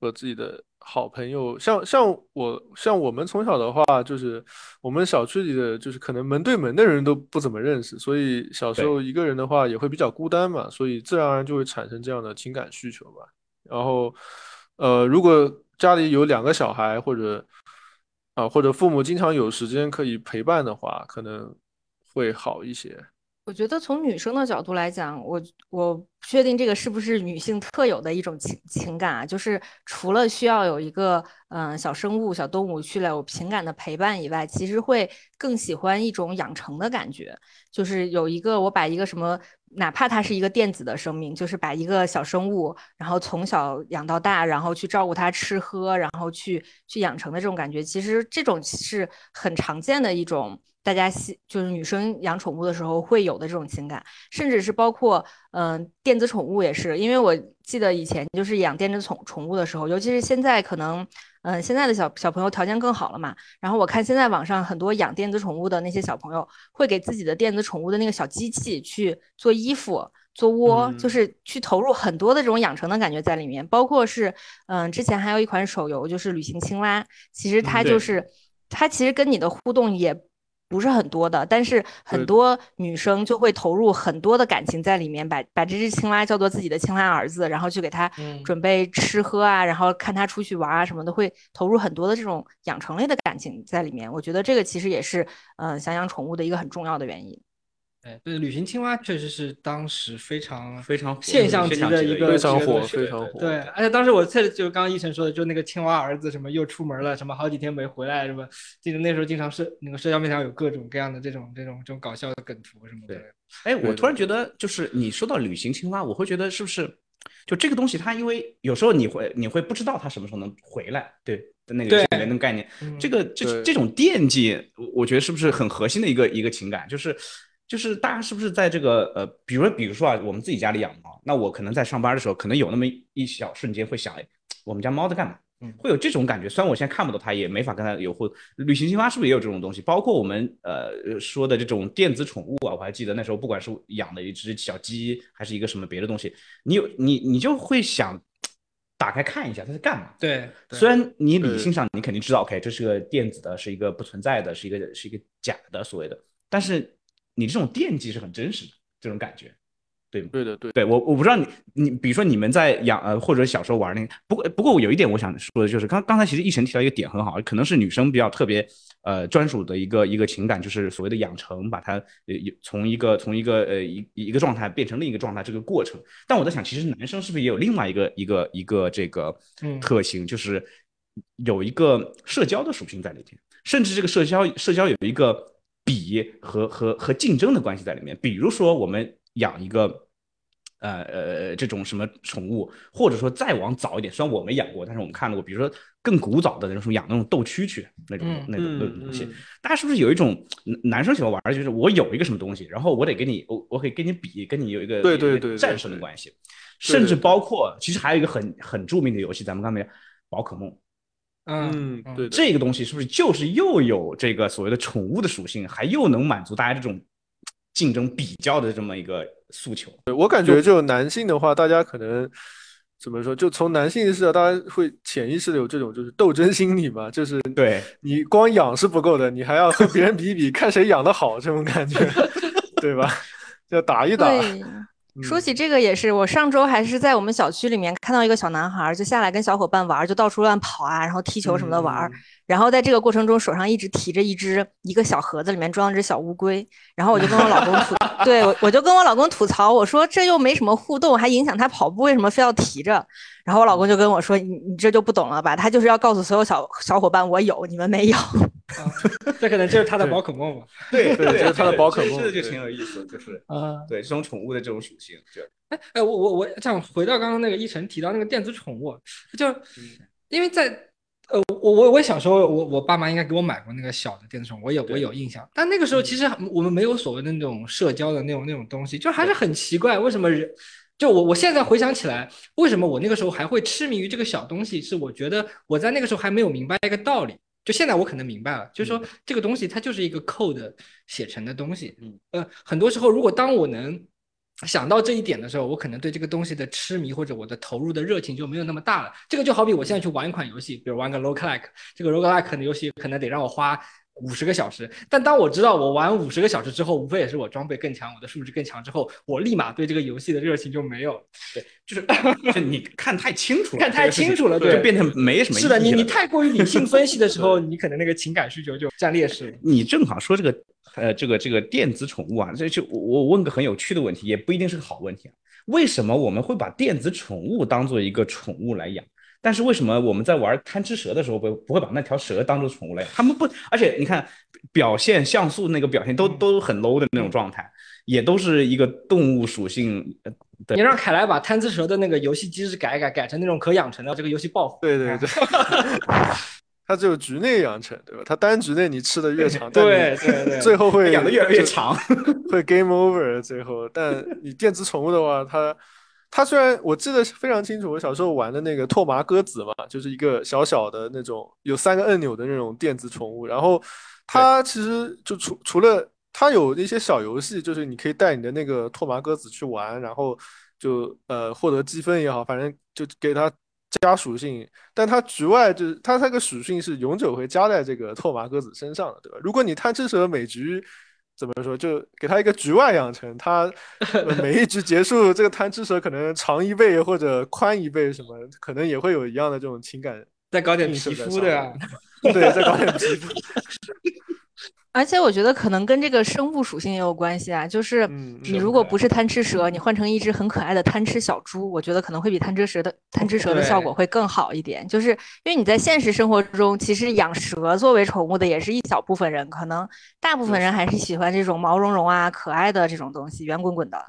Speaker 1: 和自己的。好朋友，像像我像我们从小的话，就是我们小区里的，就是可能门对门的人都不怎么认识，所以小时候一个人的话也会比较孤单嘛，所以自然而然就会产生这样的情感需求吧。然后，呃，如果家里有两个小孩，或者啊，或者父母经常有时间可以陪伴的话，可能会好一些。
Speaker 2: 我觉得从女生的角度来讲，我我不确定这个是不是女性特有的一种情情感啊，就是除了需要有一个嗯小生物、小动物去来有情感的陪伴以外，其实会更喜欢一种养成的感觉，就是有一个我把一个什么，哪怕它是一个电子的生命，就是把一个小生物，然后从小养到大，然后去照顾它吃喝，然后去去养成的这种感觉，其实这种是很常见的一种。大家喜就是女生养宠物的时候会有的这种情感，甚至是包括嗯电子宠物也是，因为我记得以前就是养电子宠宠物的时候，尤其是现在可能嗯现在的小小朋友条件更好了嘛，然后我看现在网上很多养电子宠物的那些小朋友会给自己的电子宠物的那个小机器去做衣服、做窝，就是去投入很多的这种养成的感觉在里面，包括是嗯之前还有一款手游就是旅行青蛙，其实它就是它其实跟你的互动也。不是很多的，但是很多女生就会投入很多的感情在里面，把把这只青蛙叫做自己的青蛙儿子，然后去给它准备吃喝啊，然后看它出去玩啊什么的，会投入很多的这种养成类的感情在里面。我觉得这个其实也是，嗯，想养宠物的一个很重要的原因。
Speaker 3: 对，旅行青蛙确实是当时非常
Speaker 4: 非常
Speaker 3: 现象级的一个
Speaker 1: 非常火，非常火。
Speaker 3: 对，而且当时我在就刚刚一晨说的，就那个青蛙儿子什么又出门了，什么好几天没回来，什么记得那时候经常是那个社交媒体上有各种各样的这种这种这种搞笑的梗图什么的。
Speaker 4: 哎，我突然觉得，就是你说到旅行青蛙，我会觉得是不是就这个东西，它因为有时候你会你会不知道它什么时候能回来，对的那个里面的概念，这个这这种惦记，我觉得是不是很核心的一个一个情感，就是。就是大家是不是在这个呃，比如比如说啊，我们自己家里养猫，那我可能在上班的时候，可能有那么一小瞬间会想，哎，我们家猫在干嘛？嗯，会有这种感觉。虽然我现在看不到它，也没法跟它有互。旅行青蛙是不是也有这种东西？包括我们呃说的这种电子宠物啊，我还记得那时候，不管是养的一只小鸡，还是一个什么别的东西，你有你你就会想打开看一下它在干嘛。
Speaker 3: 对，
Speaker 4: 虽然你理性上你肯定知道，OK，这是个电子的，是一个不存在的，是一个是一个假的所谓的，但是。你这种惦记是很真实的，这种感觉，对
Speaker 1: 对的，对
Speaker 4: 对，我我不知道你你比如说你们在养呃或者小时候玩那个，不过不过我有一点我想说的就是，刚刚才其实一晨提到一个点很好，可能是女生比较特别呃专属的一个一个情感，就是所谓的养成，把它呃从一个从一个呃一一个状态变成另一个状态这个过程。但我在想，其实男生是不是也有另外一个一个一个这个特性，就是有一个社交的属性在里面，甚至这个社交社交有一个。比和和和竞争的关系在里面，比如说我们养一个呃呃这种什么宠物，或者说再往早一点，虽然我没养过，但是我们看到过，比如说更古早的那种养那种斗蛐蛐那种那种那种东西，大家是不是有一种男生喜欢玩，就是我有一个什么东西，然后我得跟你我我可以跟你比，跟你有一个
Speaker 1: 对对对
Speaker 4: 战胜的关系，甚至包括其实还有一个很很著名的游戏，咱们刚才宝可梦。
Speaker 1: 嗯，对，
Speaker 4: 这个东西是不是就是又有这个所谓的宠物的属性，还又能满足大家这种竞争比较的这么一个诉求？
Speaker 1: 对我感觉就男性的话，大家可能怎么说？就从男性视角，大家会潜意识的有这种就是斗争心理嘛，就是
Speaker 4: 对
Speaker 1: 你光养是不够的，你还要和别人比一比，看谁养的好，这种感觉，对吧？要打一打。
Speaker 2: 说起这个也是，我上周还是在我们小区里面看到一个小男孩，就下来跟小伙伴玩，就到处乱跑啊，然后踢球什么的玩。然后在这个过程中，手上一直提着一只一个小盒子，里面装只小乌龟。然后我就跟我老公吐，对我我就跟我老公吐槽，我说这又没什么互动，还影响他跑步，为什么非要提着？然后我老公就跟我说，你你这就不懂了吧？他就是要告诉所有小小伙伴，我有，你们没有。
Speaker 3: 这可能就是他的宝可梦吧？
Speaker 4: 对对，
Speaker 1: 就是他的宝可梦，
Speaker 4: 这就挺有意思，就是啊，对这种宠物的这种属性，就
Speaker 3: 哎哎，我我我这样回到刚刚那个一晨提到那个电子宠物，就因为在呃我我我小时候我我爸妈应该给我买过那个小的电子宠物，我有我有印象，但那个时候其实我们没有所谓的那种社交的那种那种东西，就还是很奇怪，为什么人就我我现在回想起来，为什么我那个时候还会痴迷于这个小东西？是我觉得我在那个时候还没有明白一个道理。就现在我可能明白了，就是说这个东西它就是一个 code 写成的东西。嗯，呃，很多时候如果当我能想到这一点的时候，我可能对这个东西的痴迷或者我的投入的热情就没有那么大了。这个就好比我现在去玩一款游戏，比如玩个 roguelike，这个 roguelike 的游戏可能得让我花。五十个小时，但当我知道我玩五十个小时之后，无非也是我装备更强，我的数值更强之后，我立马对这个游戏的热情就没有。
Speaker 4: 对，就是 就你看太清楚了，
Speaker 3: 看太清楚了，对，
Speaker 4: 就变成没什么。
Speaker 3: 是的，你你太过于理性分析的时候，你可能那个情感需求就占劣势。
Speaker 4: 你正好说这个，呃，这个这个电子宠物啊，这就我问个很有趣的问题，也不一定是个好问题啊。为什么我们会把电子宠物当做一个宠物来养？但是为什么我们在玩贪吃蛇的时候不不会把那条蛇当做宠物来养？他们不，而且你看表现像素那个表现都都很 low 的那种状态，也都是一个动物属性。
Speaker 3: 你让凯莱把贪吃蛇的那个游戏机制改一改，改成那种可养成的，这个游戏爆火。
Speaker 1: 对对对，它只有局内养成，对吧？它单局内你吃的越长，
Speaker 3: 对对对，
Speaker 1: 最后会
Speaker 4: 养的越来越长，
Speaker 1: 会 game over 最后。但你电子宠物的话，它。它虽然我记得非常清楚，我小时候玩的那个拓麻鸽子嘛，就是一个小小的那种有三个按钮的那种电子宠物。然后它其实就除除了它有一些小游戏，就是你可以带你的那个拓麻鸽子去玩，然后就呃获得积分也好，反正就给它加属性。但它局外就是它那个属性是永久会加在这个拓麻鸽子身上的，对吧？如果你贪吃蛇每局。怎么说？就给他一个局外养成，他每一局结束，这个贪吃蛇可能长一倍或者宽一倍，什么可能也会有一样的这种情感。
Speaker 3: 再搞点皮肤的，
Speaker 1: 对，再搞点皮肤。
Speaker 2: 而且我觉得可能跟这个生物属性也有关系啊，就是你如果不是贪吃蛇，你换成一只很可爱的贪吃小猪，我觉得可能会比贪吃蛇的贪吃蛇的效果会更好一点。就是因为你在现实生活中，其实养蛇作为宠物的也是一小部分人，可能大部分人还是喜欢这种毛茸茸啊、可爱的这种东西，圆滚滚的。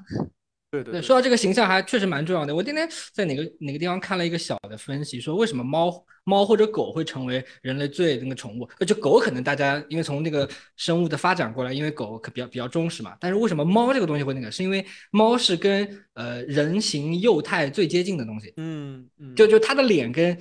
Speaker 1: 对对，
Speaker 3: 说到这个形象还确实蛮重要的。我今天在哪个哪个地方看了一个小的分析，说为什么猫猫或者狗会成为人类最那个宠物？呃，就狗可能大家因为从那个生物的发展过来，因为狗可比较比较忠实嘛。但是为什么猫这个东西会那个？是因为猫是跟呃人形幼态最接近的东西。
Speaker 1: 嗯嗯，
Speaker 3: 就就它的脸跟。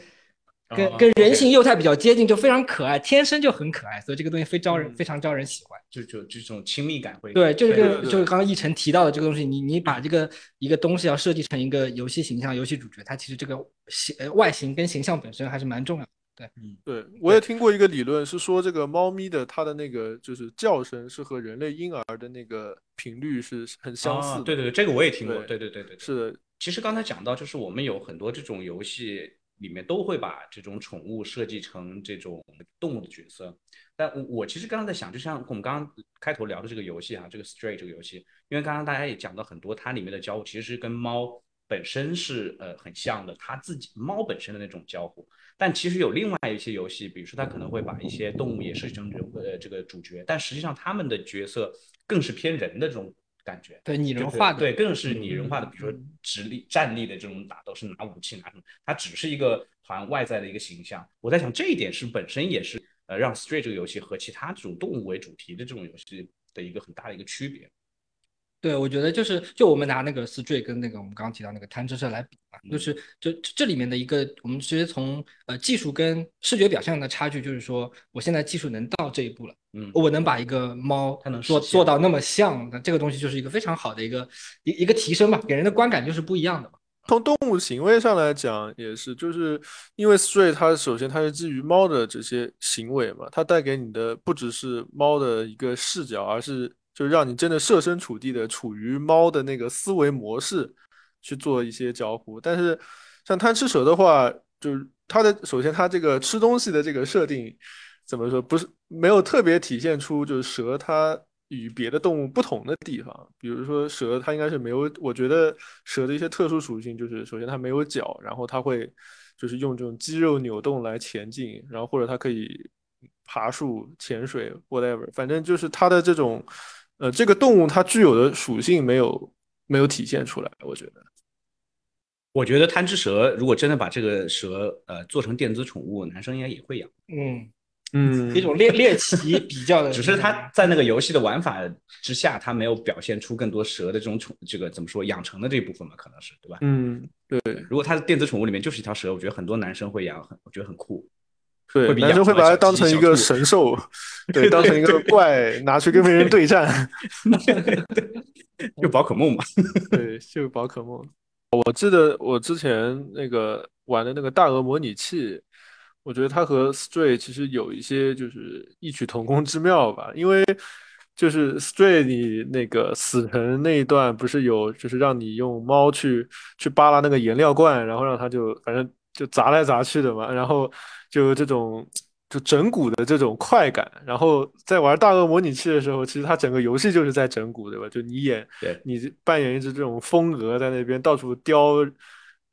Speaker 3: 跟跟人形幼态比较接近，就非常可爱，天生就很可爱，所以这个东西非招人非常招人喜欢，
Speaker 4: 就就这种亲密感会。
Speaker 3: 对，就是就是刚刚一晨提到的这个东西，你你把这个一个东西要设计成一个游戏形象、游戏主角，它其实这个形外形跟形象本身还是蛮重要的。对，
Speaker 1: 嗯，对我也听过一个理论是说，这个猫咪的它的那个就是叫声是和人类婴儿的那个频率是很相似。
Speaker 4: 对对对，这个我也听过。对对对对，
Speaker 1: 是的。
Speaker 4: 其实刚才讲到，就是我们有很多这种游戏。里面都会把这种宠物设计成这种动物的角色，但我我其实刚刚在想，就像我们刚刚开头聊的这个游戏啊，这个 Stray 这个游戏，因为刚刚大家也讲到很多，它里面的交互其实跟猫本身是呃很像的，它自己猫本身的那种交互。但其实有另外一些游戏，比如说它可能会把一些动物也设计成人呃这个主角，但实际上他们的角色更是偏人的这种。感觉，
Speaker 3: 对拟人化的，
Speaker 4: 对，更是拟人化的，比如说直立站立的这种打斗是拿武器拿什么，它只是一个好像外在的一个形象。我在想这一点是本身也是呃让 Stray 这个游戏和其他这种动物为主题的这种游戏的一个很大的一个区别。
Speaker 3: 对，我觉得就是就我们拿那个 Stray 跟那个我们刚刚提到那个贪吃蛇来比嘛，就是就这里面的一个，我们直接从呃技术跟视觉表现的差距，就是说我现在技术能到这一步了，
Speaker 4: 嗯，
Speaker 3: 我能把一个猫
Speaker 4: 它能
Speaker 3: 做做到那么像，那这个东西就是一个非常好的一个一一个提升吧，给人的观感就是不一样的嘛。
Speaker 1: 从动物行为上来讲，也是，就是因为 Stray 它首先它是基于猫的这些行为嘛，它带给你的不只是猫的一个视角，而是。就让你真的设身处地的处于猫的那个思维模式去做一些交互，但是像贪吃蛇的话，就是它的首先它这个吃东西的这个设定怎么说，不是没有特别体现出就是蛇它与别的动物不同的地方，比如说蛇它应该是没有，我觉得蛇的一些特殊属性就是首先它没有脚，然后它会就是用这种肌肉扭动来前进，然后或者它可以爬树、潜水，whatever，反正就是它的这种。呃，这个动物它具有的属性没有没有体现出来，我觉得。
Speaker 4: 我觉得贪吃蛇如果真的把这个蛇呃做成电子宠物，男生应该也会养。
Speaker 3: 嗯
Speaker 1: 嗯，
Speaker 3: 一种猎猎奇比较的，
Speaker 4: 只是他在那个游戏的玩法之下，他没有表现出更多蛇的这种宠，这个怎么说养成的这一部分嘛，可能是对吧？
Speaker 1: 嗯，对。
Speaker 4: 如果他的电子宠物里面就是一条蛇，我觉得很多男生会养，很我觉得很酷。
Speaker 1: 对，男生会把它当成一个神兽，对，当成一个怪拿去跟别人对战，
Speaker 4: 就宝可梦嘛，
Speaker 1: 对，就宝可梦。我记得我之前那个玩的那个大鹅模拟器，我觉得它和 Stray 其实有一些就是异曲同工之妙吧，因为就是 Stray 你那个死神那一段不是有就是让你用猫去去扒拉那个颜料罐，然后让它就反正就砸来砸去的嘛，然后。就这种就整蛊的这种快感，然后在玩大鳄模拟器的时候，其实它整个游戏就是在整蛊，对吧？就你演，你扮演一只这种疯鹅在那边到处叼，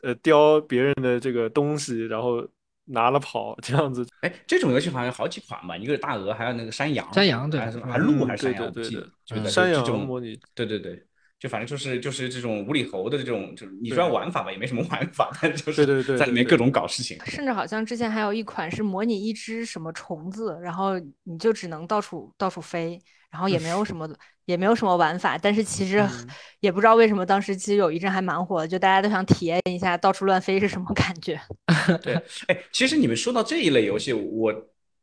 Speaker 1: 呃，叼别人的这个东西，然后拿了跑这样子。
Speaker 4: 哎，这种游戏好像有好几款吧？一个是大鹅，还有那个山羊，
Speaker 3: 山羊对，
Speaker 4: 还是还鹿还是山羊？
Speaker 1: 对对
Speaker 4: 对，
Speaker 1: 山羊
Speaker 4: 模拟，对对对。就反正就是就是这种无厘头的这种，就是你说玩法吧，也没什么玩法，但就是在里面各种搞事情。
Speaker 2: 甚至好像之前还有一款是模拟一只什么虫子，然后你就只能到处到处飞，然后也没有什么 也没有什么玩法，但是其实也不知道为什么当时其实有一阵还蛮火的，就大家都想体验一下到处乱飞是什么感觉。
Speaker 4: 对，哎，其实你们说到这一类游戏，我。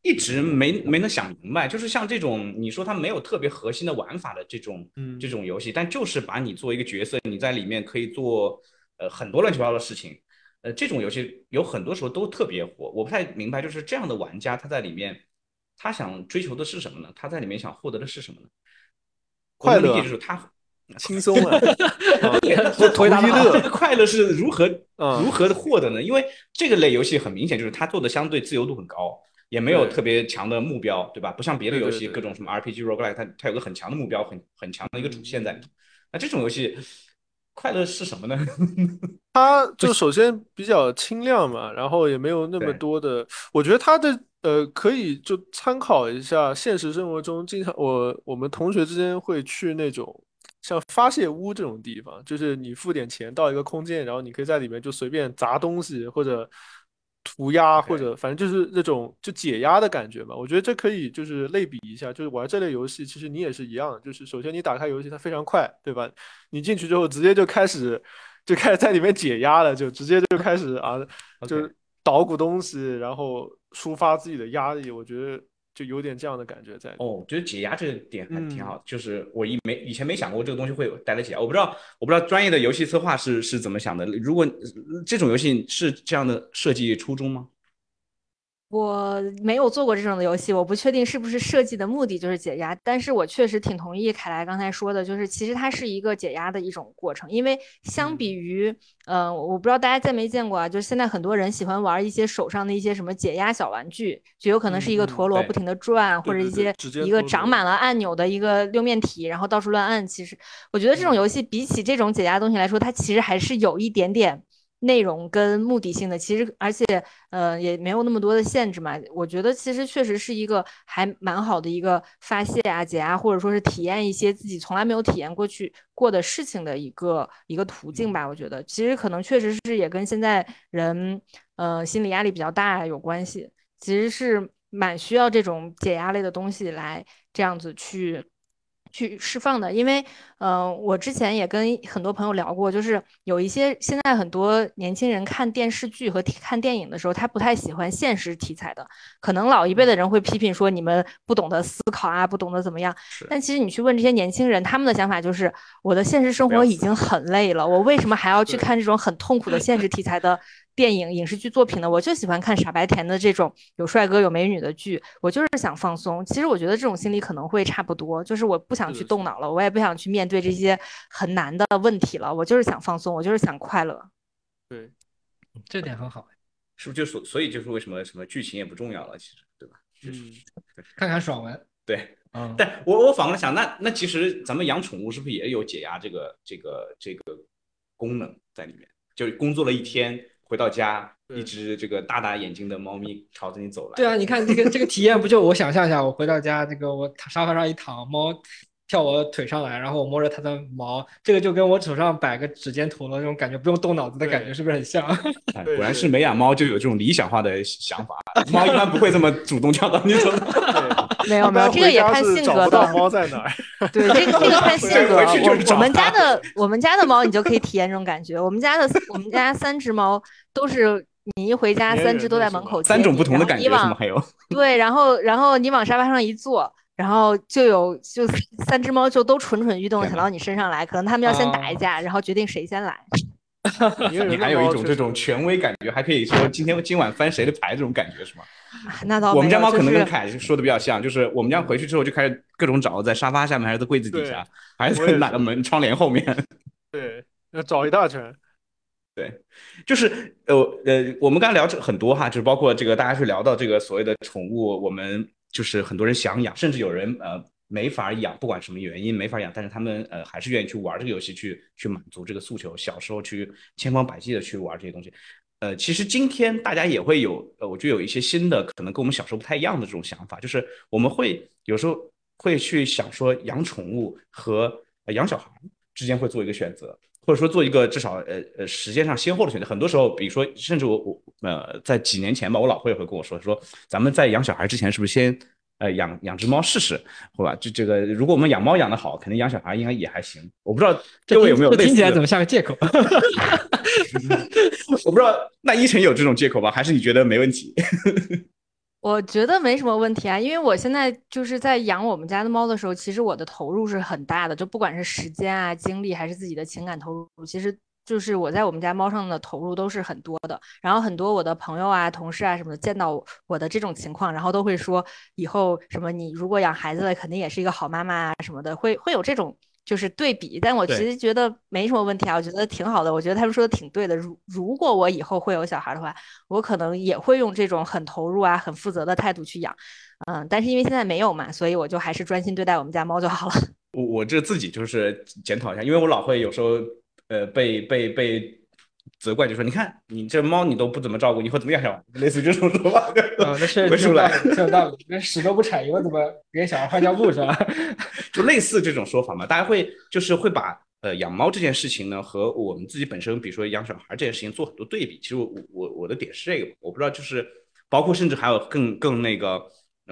Speaker 4: 一直没没能想明白，就是像这种你说它没有特别核心的玩法的这种这种游戏，但就是把你做一个角色，你在里面可以做呃很多乱七八糟的事情，呃这种游戏有很多时候都特别火。我不太明白，就是这样的玩家他在里面他想追求的是什么呢？他在里面想获得的是什么呢？
Speaker 1: 快乐
Speaker 4: 就是他
Speaker 1: 轻松啊，
Speaker 4: 图一 乐。这个快乐是如何如何的获得呢？因为这个类游戏很明显就是他做的相对自由度很高。也没有特别强的目标，对吧？不像别的游戏，各种什么 RPG、roguelike，它它有个很强的目标，很很强的一个主线在里。那这种游戏快乐是什么呢？
Speaker 1: 它就首先比较轻量嘛，然后也没有那么多的。我觉得它的呃，可以就参考一下现实生活中经常我我们同学之间会去那种像发泄屋这种地方，就是你付点钱到一个空间，然后你可以在里面就随便砸东西或者。涂鸦或者反正就是那种就解压的感觉吧，我觉得这可以就是类比一下，就是玩这类游戏，其实你也是一样，就是首先你打开游戏它非常快，对吧？你进去之后直接就开始就开始在里面解压了，就直接就开始啊，就是捣鼓东西，然后抒发自己的压力，我觉得。就有点这样的感觉在
Speaker 4: 哦，我觉得解压这个点还挺好，就是我一没以前没想过这个东西会带来解压，我不知道我不知道专业的游戏策划是是怎么想的，如果这种游戏是这样的设计初衷吗？
Speaker 2: 我没有做过这种的游戏，我不确定是不是设计的目的就是解压，但是我确实挺同意凯莱刚才说的，就是其实它是一个解压的一种过程，因为相比于，呃，我不知道大家见没见过啊，就是现在很多人喜欢玩一些手上的一些什么解压小玩具，就有可能是一个陀螺不停的转，或者一些一个长满了按钮的一个六面体，然后到处乱按。其实我觉得这种游戏比起这种解压东西来说，它其实还是有一点点。内容跟目的性的，其实而且呃也没有那么多的限制嘛。我觉得其实确实是一个还蛮好的一个发泄啊、解压，或者说是体验一些自己从来没有体验过去过的事情的一个一个途径吧。我觉得其实可能确实是也跟现在人呃心理压力比较大有关系，其实是蛮需要这种解压类的东西来这样子去。去释放的，因为，嗯，我之前也跟很多朋友聊过，就是有一些现在很多年轻人看电视剧和看电影的时候，他不太喜欢现实题材的。可能老一辈的人会批评说你们不懂得思考啊，不懂得怎么样。但其实你去问这些年轻人，他们的想法就是，我的现实生活已经很累了，我为什么还要去看这种很痛苦的现实题材的？电影影视剧作品呢，我就喜欢看傻白甜的这种有帅哥有美女的剧，我就是想放松。其实我觉得这种心理可能会差不多，就是我不想去动脑了，我也不想去面对这些很难的问题了，我就是想放松，我就是想快乐。
Speaker 1: 对，
Speaker 3: 这点很好，
Speaker 4: 是不是就所所以就是为什么什么剧情也不重要了，其实对吧？
Speaker 1: 嗯，
Speaker 3: 看看爽文。
Speaker 4: 对，嗯。但我我反过来想，那那其实咱们养宠物是不是也有解压这个这个这个功能在里面？就是工作了一天。回到家，一只这个大大眼睛的猫咪朝着你走来。
Speaker 3: 对啊，你看这个这个体验，不就我想象一下，我回到家，这个我沙发上一躺，猫跳我腿上来，然后我摸着它的毛，这个就跟我手上摆个指尖陀螺那种感觉，不用动脑子的感觉，是不是很像？
Speaker 4: 果然是没养猫就有这种理想化的想法，猫一般不会这么主动跳到你走。
Speaker 2: 没有没有，这个也看性格的。
Speaker 1: 猫在哪儿？
Speaker 2: 对，这个这个看性格。我我们家的我们家的猫，你就可以体验这种感觉。我们家的我们家三只猫。都是你一回家，三只都在门口。
Speaker 4: 三种不同的感觉是吗？还有
Speaker 2: 对，然后然后你往沙发上一坐，然后就有就三只猫就都蠢蠢欲动，想到你身上来。可能他们要先打一架，然后决定谁先来。
Speaker 4: 你还有一种这种权威感觉，还可以说今天今晚翻谁的牌这种感觉是吗？
Speaker 2: 那倒
Speaker 4: 我们家猫可能跟凯说的比较像，就是我们家回去之后就开始各种找，在沙发下面，还是在柜子底下，还是在哪个门窗帘后面？
Speaker 1: 对，要找一大圈。
Speaker 4: 对，就是呃呃，我们刚才聊这很多哈，就是包括这个大家去聊到这个所谓的宠物，我们就是很多人想养，甚至有人呃没法养，不管什么原因没法养，但是他们呃还是愿意去玩这个游戏，去去满足这个诉求。小时候去千方百计的去玩这些东西，呃，其实今天大家也会有呃，我就有一些新的，可能跟我们小时候不太一样的这种想法，就是我们会有时候会去想说养宠物和养小孩之间会做一个选择。或者说做一个至少呃呃时间上先后的选择，很多时候，比如说，甚至我我呃在几年前吧，我老婆也会跟我说，说咱们在养小孩之前，是不是先呃养养只猫试试，好吧？这这个，如果我们养猫养的好，肯定养小孩应该也还行。我不知道各位有没有
Speaker 3: 听起来怎么像个借口？
Speaker 4: 我不知道那依晨有这种借口吧？还是你觉得没问题？
Speaker 2: 我觉得没什么问题啊，因为我现在就是在养我们家的猫的时候，其实我的投入是很大的，就不管是时间啊、精力，还是自己的情感投入，其实就是我在我们家猫上的投入都是很多的。然后很多我的朋友啊、同事啊什么的，见到我的这种情况，然后都会说，以后什么你如果养孩子了，肯定也是一个好妈妈啊什么的，会会有这种。就是对比，但我其实觉得没什么问题啊，我觉得挺好的。我觉得他们说的挺对的。如如果我以后会有小孩的话，我可能也会用这种很投入啊、很负责的态度去养。嗯，但是因为现在没有嘛，所以我就还是专心对待我们家猫就好了。
Speaker 4: 我我这自己就是检讨一下，因为我老会有时候呃被被被。责怪就说：“你看，你这猫你都不怎么照顾，以后怎么养小孩？类似于这种说法。”
Speaker 3: 啊，那是
Speaker 4: 出来，
Speaker 3: 有道理。那屎都不铲，以后怎么给小孩换尿布是吧？
Speaker 4: 就类似这种说法嘛。大家会就是会把呃养猫这件事情呢和我们自己本身，比如说养小孩这件事情做很多对比。其实我我我的点是这个，我不知道就是包括甚至还有更更那个。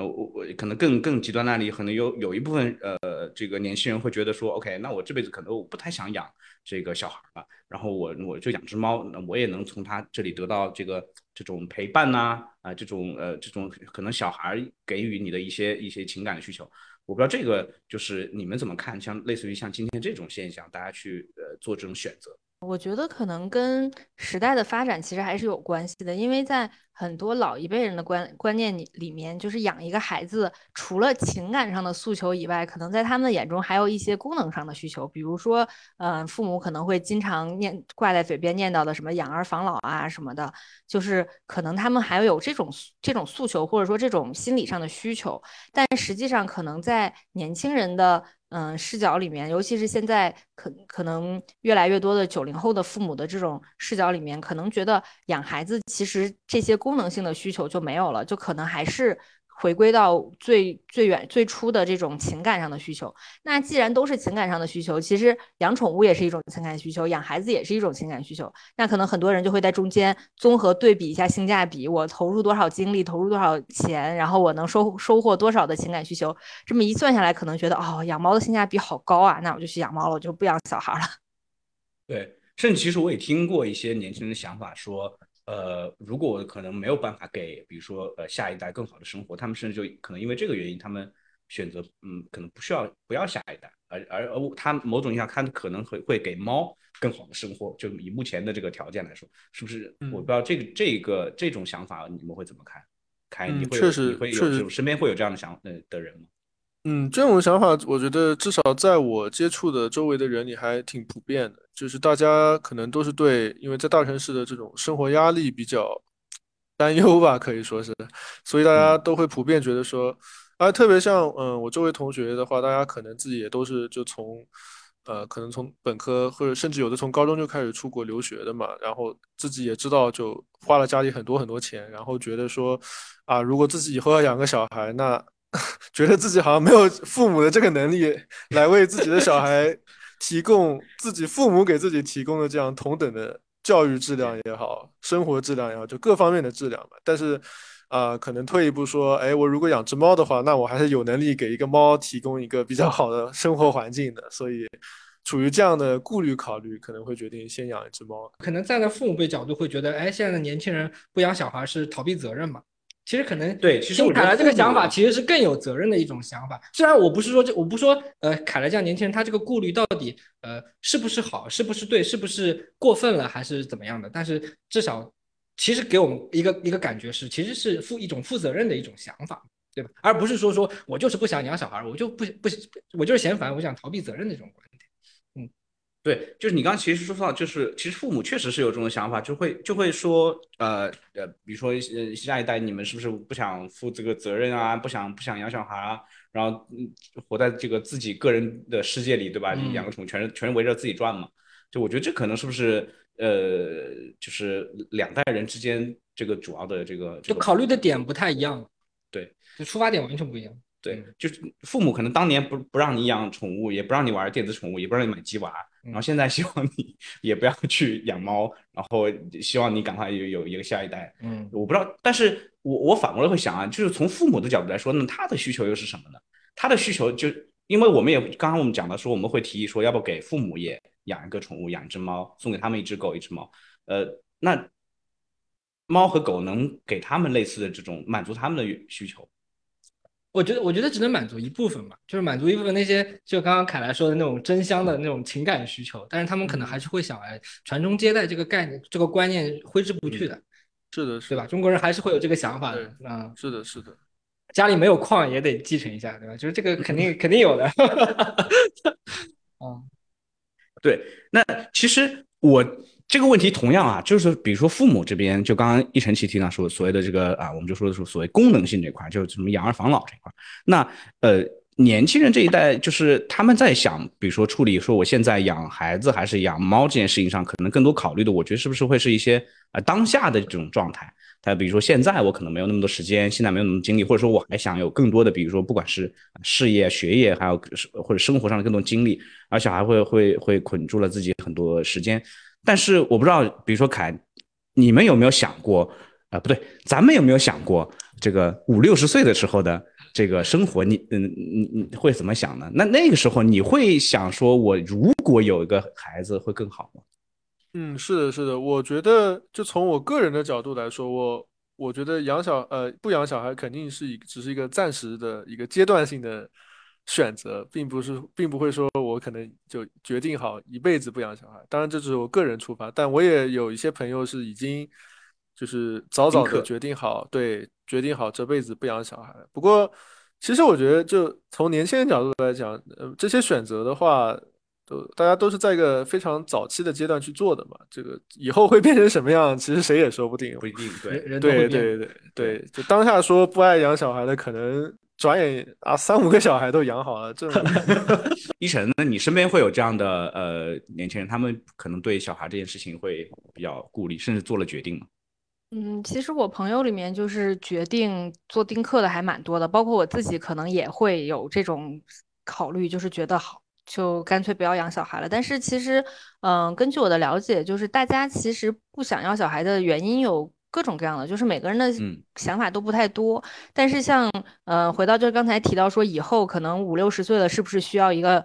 Speaker 4: 我我可能更更极端那里，可能有有一部分呃这个年轻人会觉得说，OK，那我这辈子可能我不太想养这个小孩了，然后我我就养只猫，那我也能从他这里得到这个这种陪伴呐啊这种呃这种可能小孩给予你的一些一些情感的需求，我不知道这个就是你们怎么看，像类似于像今天这种现象，大家去呃做这种选择。
Speaker 2: 我觉得可能跟时代的发展其实还是有关系的，因为在很多老一辈人的观观念里里面，就是养一个孩子，除了情感上的诉求以外，可能在他们的眼中还有一些功能上的需求，比如说，嗯，父母可能会经常念挂在嘴边念叨的什么养儿防老啊什么的，就是可能他们还有这种这种诉求，或者说这种心理上的需求，但实际上可能在年轻人的。嗯视角里面，尤其是现在可可能越来越多的九零后的父母的这种视角里面，可能觉得养孩子其实这些功能性的需求就没有了，就可能还是。回归到最最远最初的这种情感上的需求，那既然都是情感上的需求，其实养宠物也是一种情感需求，养孩子也是一种情感需求。那可能很多人就会在中间综合对比一下性价比，我投入多少精力，投入多少钱，然后我能收收获多少的情感需求。这么一算下来，可能觉得哦，养猫的性价比好高啊，那我就去养猫了，我就不养小孩了。
Speaker 4: 对，甚至其实我也听过一些年轻人的想法，说。呃，如果可能没有办法给，比如说呃下一代更好的生活，他们甚至就可能因为这个原因，他们选择嗯，可能不需要不要下一代，而而而他某种意义上看可能会会给猫更好的生活，就以目前的这个条件来说，是不是？我不知道这个这个这种想法你们会怎么看？开，你会你会有身边会有这样的想呃的人吗？
Speaker 1: 嗯，这种想法，我觉得至少在我接触的周围的人里还挺普遍的。就是大家可能都是对，因为在大城市的这种生活压力比较担忧吧，可以说是，所以大家都会普遍觉得说，啊，特别像嗯，我周围同学的话，大家可能自己也都是就从，呃，可能从本科或者甚至有的从高中就开始出国留学的嘛，然后自己也知道就花了家里很多很多钱，然后觉得说，啊，如果自己以后要养个小孩，那。觉得自己好像没有父母的这个能力来为自己的小孩提供自己父母给自己提供的这样同等的教育质量也好，生活质量也好，就各方面的质量吧。但是，啊，可能退一步说，哎，我如果养只猫的话，那我还是有能力给一个猫提供一个比较好的生活环境的。所以，处于这样的顾虑考虑，可能会决定先养一只猫。
Speaker 3: 可能站在父母辈角度会觉得，哎，现在的年轻人不养小孩是逃避责任嘛？其实可能
Speaker 4: 对，其实
Speaker 3: 凯莱这个想法其实是更有责任的一种想法。虽然我不是说这，我不说，呃，凯莱这样年轻人他这个顾虑到底，呃，是不是好，是不是对，是不是过分了，还是怎么样的？但是至少，其实给我们一个一个感觉是，其实是负一种负责任的一种想法，对吧？而不是说说我就是不想养小孩，我就不不，我就是嫌烦，我想逃避责任的这种。
Speaker 4: 对，就是你刚刚其实说到，就是其实父母确实是有这种想法，就会就会说，呃呃，比如说呃下一代你们是不是不想负这个责任啊，不想不想养小孩啊，然后嗯活在这个自己个人的世界里，对吧？你养个宠物全是全是围着自己转嘛。就我觉得这可能是不是呃，就是两代人之间这个主要的这个
Speaker 3: 就考虑的点不太一样，
Speaker 4: 对，
Speaker 3: 就出发点完全不一样。
Speaker 4: 对，就是父母可能当年不不让你养宠物，也不让你玩电子宠物，也不让你买鸡娃，然后现在希望你也不要去养猫，然后希望你赶快有有一个下一代。
Speaker 3: 嗯，
Speaker 4: 我不知道，但是我我反过来会想啊，就是从父母的角度来说，那他的需求又是什么呢？他的需求就因为我们也刚刚我们讲的说，我们会提议说，要不给父母也养一个宠物，养一只猫，送给他们一只狗，一只猫。呃，那猫和狗能给他们类似的这种满足他们的需求？
Speaker 3: 我觉得，我觉得只能满足一部分吧，就是满足一部分那些，就刚刚凯来说的那种真香的那种情感需求。但是他们可能还是会想，哎，传宗接代这个概念、这个观念挥之不去的。
Speaker 1: 是的，
Speaker 3: 是吧？中国人还是会有这个想法的。嗯，
Speaker 1: 是的，是的。
Speaker 3: 家里没有矿也得继承一下，对吧？就是这个肯定肯定有的。
Speaker 4: 嗯，对。那其实我。这个问题同样啊，就是比如说父母这边，就刚刚一晨奇提到说所谓的这个啊，我们就说的是所谓功能性这块，就是什么养儿防老这块。那呃，年轻人这一代，就是他们在想，比如说处理说我现在养孩子还是养猫这件事情上，可能更多考虑的，我觉得是不是会是一些啊当下的这种状态。他比如说现在我可能没有那么多时间，现在没有那么精力，或者说我还想有更多的，比如说不管是事业、学业，还有或者生活上的更多精力，而且还会会会捆住了自己很多时间。但是我不知道，比如说凯，你们有没有想过啊？不对，咱们有没有想过这个五六十岁的时候的这个生活？你嗯，你你会怎么想呢？那那个时候你会想说，我如果有一个孩子会更好吗？
Speaker 1: 嗯，是的，是的。我觉得，就从我个人的角度来说，我我觉得养小呃不养小孩肯定是一只是一个暂时的一个阶段性的。选择并不是，并不会说我可能就决定好一辈子不养小孩。当然，这只是我个人出发，但我也有一些朋友是已经就是早早的决定好，对，决定好这辈子不养小孩。不过，其实我觉得，就从年轻人角度来讲，呃，这些选择的话，都大家都是在一个非常早期的阶段去做的嘛。这个以后会变成什么样，其实谁也说不定。
Speaker 4: 不一定，对，
Speaker 1: 对，对，对，对。就当下说不爱养小孩的，可能。转眼啊三五个小孩都养好了，这
Speaker 4: 一晨，那你身边会有这样的呃年轻人，他们可能对小孩这件事情会比较顾虑，甚至做了决定吗？
Speaker 2: 嗯，其实我朋友里面就是决定做丁克的还蛮多的，包括我自己可能也会有这种考虑，就是觉得好，就干脆不要养小孩了。但是其实，嗯，根据我的了解，就是大家其实不想要小孩的原因有各种各样的，就是每个人的想法都不太多。但是像，呃，回到就是刚才提到说，以后可能五六十岁了，是不是需要一个？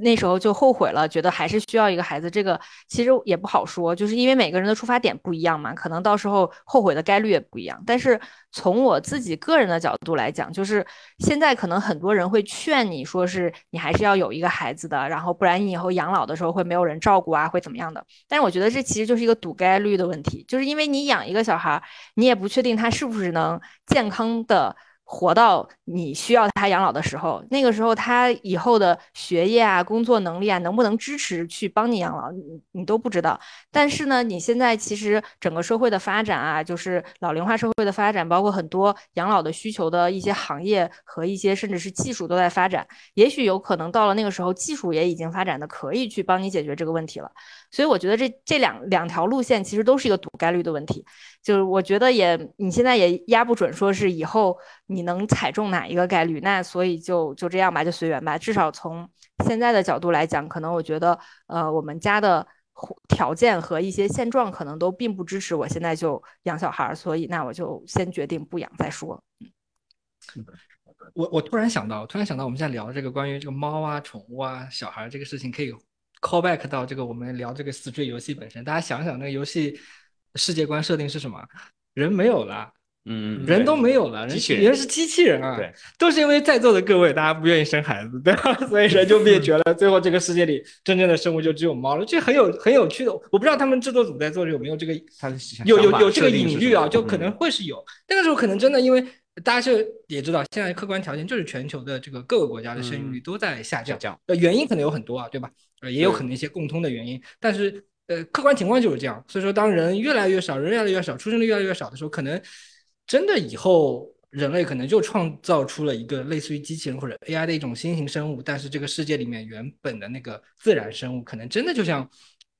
Speaker 2: 那时候就后悔了，觉得还是需要一个孩子。这个其实也不好说，就是因为每个人的出发点不一样嘛，可能到时候后悔的概率也不一样。但是从我自己个人的角度来讲，就是现在可能很多人会劝你说是你还是要有一个孩子的，然后不然你以后养老的时候会没有人照顾啊，会怎么样的。但是我觉得这其实就是一个赌概率的问题，就是因为你养一个小孩，你也不确定他是不是能健康的。活到你需要他养老的时候，那个时候他以后的学业啊、工作能力啊，能不能支持去帮你养老，你你都不知道。但是呢，你现在其实整个社会的发展啊，就是老龄化社会的发展，包括很多养老的需求的一些行业和一些甚至是技术都在发展。也许有可能到了那个时候，技术也已经发展的可以去帮你解决这个问题了。所以我觉得这这两两条路线其实都是一个赌概率的问题。就是我觉得也你现在也压不准，说是以后你能踩中哪一个概率，那所以就就这样吧，就随缘吧。至少从现在的角度来讲，可能我觉得，呃，我们家的条件和一些现状可能都并不支持我现在就养小孩，所以那我就先决定不养再说。
Speaker 3: 嗯，我我突然想到，突然想到，我们现在聊这个关于这个猫啊、宠物啊、小孩这个事情，可以 call back 到这个我们聊这个死坠游戏本身。大家想想，那个游戏。世界观设定是什么？人没有了，
Speaker 4: 嗯，
Speaker 3: 人都没有了，人人是机器人啊，
Speaker 4: 对，
Speaker 3: 都是因为在座的各位大家不愿意生孩子，对吧？所以人就灭绝了。最后这个世界里真正的生物就只有猫了，这很有很有趣的。我不知道他们制作组在做有没有这个，有有有这个隐喻啊，就可能会是有。那个时候可能真的因为大家是也知道，现在客观条件就是全球的这个各个国家的生育率都在下降，呃，原因可能有很多啊，对吧？呃，也有可能一些共通的原因，但是。呃，客观情况就是这样，所以说，当人越来越少，人越来越少，出生率越来越少的时候，可能真的以后人类可能就创造出了一个类似于机器人或者 AI 的一种新型生物，但是这个世界里面原本的那个自然生物，可能真的就像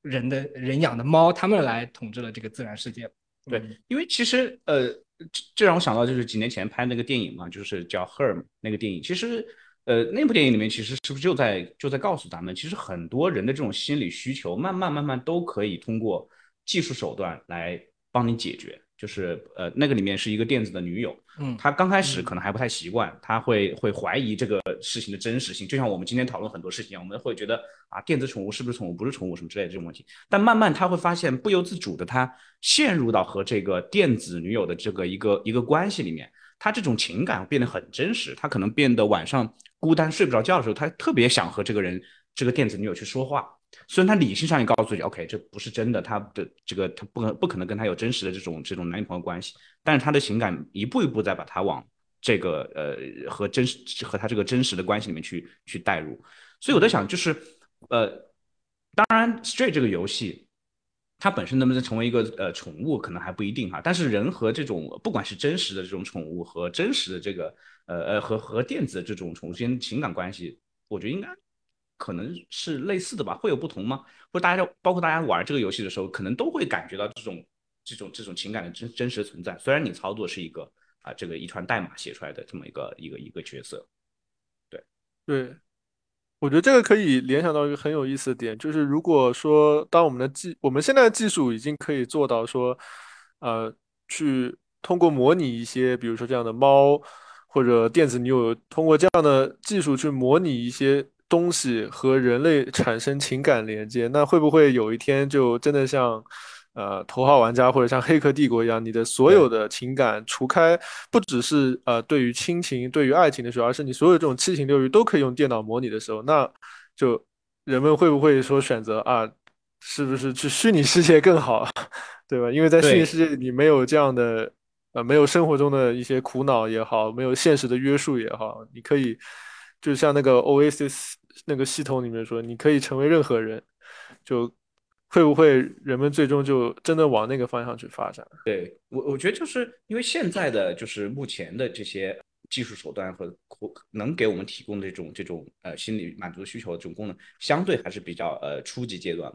Speaker 3: 人的人养的猫，他们来统治了这个自然世界。
Speaker 4: 对，因为其实呃，这这让我想到就是几年前拍那个电影嘛，就是叫《Her》那个电影，其实。呃，那部电影里面其实是不是就在就在告诉咱们，其实很多人的这种心理需求，慢慢慢慢都可以通过技术手段来帮你解决。就是呃，那个里面是一个电子的女友，
Speaker 3: 嗯，
Speaker 4: 她刚开始可能还不太习惯，她会会怀疑这个事情的真实性。就像我们今天讨论很多事情，我们会觉得啊，电子宠物是不是宠物，不是宠物什么之类的这种问题。但慢慢她会发现，不由自主的她陷入到和这个电子女友的这个一个一个关系里面，她这种情感变得很真实，她可能变得晚上。孤单睡不着觉的时候，他特别想和这个人，这个电子女友去说话。虽然他理性上也告诉自己，OK，这不是真的，他的这个他不可不可能跟他有真实的这种这种男女朋友关系。但是他的情感一步一步在把他往这个呃和真实和他这个真实的关系里面去去带入。所以我在想，就是呃，当然，Stray 这个游戏它本身能不能成为一个呃宠物，可能还不一定哈。但是人和这种不管是真实的这种宠物和真实的这个。呃呃，和和电子这种宠物之间情感关系，我觉得应该可能是类似的吧，会有不同吗？或者大家包括大家玩这个游戏的时候，可能都会感觉到这种这种这种情感的真真实存在。虽然你操作是一个啊，这个一串代码写出来的这么一个一个一个角色，对
Speaker 1: 对，我觉得这个可以联想到一个很有意思的点，就是如果说当我们的技我们现在的技术已经可以做到说，呃，去通过模拟一些，比如说这样的猫。或者电子女友通过这样的技术去模拟一些东西和人类产生情感连接，那会不会有一天就真的像，呃，头号玩家或者像黑客帝国一样，你的所有的情感，除开不只是呃对于亲情、对于爱情的时候，而是你所有这种七情六欲都可以用电脑模拟的时候，那就人们会不会说选择啊，是不是去虚拟世界更好，对吧？因为在虚拟世界里你没有这样的。呃，没有生活中的一些苦恼也好，没有现实的约束也好，你可以，就像那个 Oasis 那个系统里面说，你可以成为任何人，就会不会人们最终就真的往那个方向去发展？
Speaker 4: 对我，我觉得就是因为现在的就是目前的这些技术手段和能给我们提供的这种这种呃心理满足需求的这种功能，相对还是比较呃初级阶段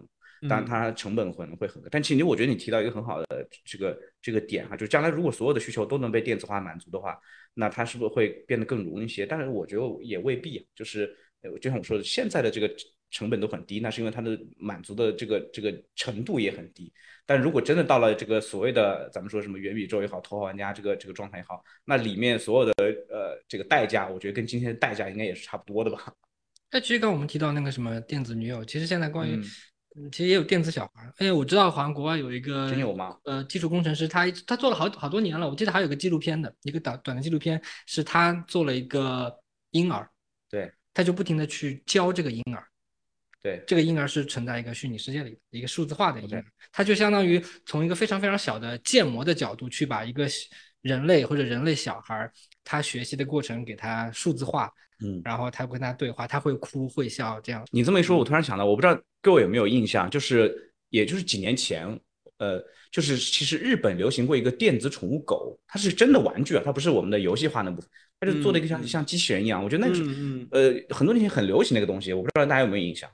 Speaker 4: 当然它成本可能会很高。但其实我觉得你提到一个很好的这个这个点哈，就将来如果所有的需求都能被电子化满足的话，那它是不是会变得更容易一些？但是我觉得也未必，就是就像我说的，现在的这个。成本都很低，那是因为它的满足的这个这个程度也很低。但如果真的到了这个所谓的咱们说什么元宇宙也好，头号玩家这个这个状态也好，那里面所有的呃这个代价，我觉得跟今天的代价应该也是差不多的吧。
Speaker 3: 那其实刚我们提到那个什么电子女友，其实现在关于其实也有电子小孩。哎，我知道好像国外有一个
Speaker 4: 真有吗？
Speaker 3: 呃，基础工程师他他做了好好多年了，我记得还有个纪录片的一个短短的纪录片，是他做了一个婴儿，
Speaker 4: 对，
Speaker 3: 他就不停的去教这个婴儿。
Speaker 4: 对，
Speaker 3: 这个婴儿是存在一个虚拟世界里，一个数字化的婴儿，它就相当于从一个非常非常小的建模的角度去把一个人类或者人类小孩他学习的过程给他数字化，
Speaker 4: 嗯，
Speaker 3: 然后他跟他对话，他会哭会笑这样。
Speaker 4: 你这么一说，我突然想到，我不知道各位有没有印象，就是也就是几年前，呃，就是其实日本流行过一个电子宠物狗，它是真的玩具啊，它不是我们的游戏化那部分，它就做了一个像像机器人一样，我觉得那是呃很多年前很流行那个东西，我不知道大家有没有印象。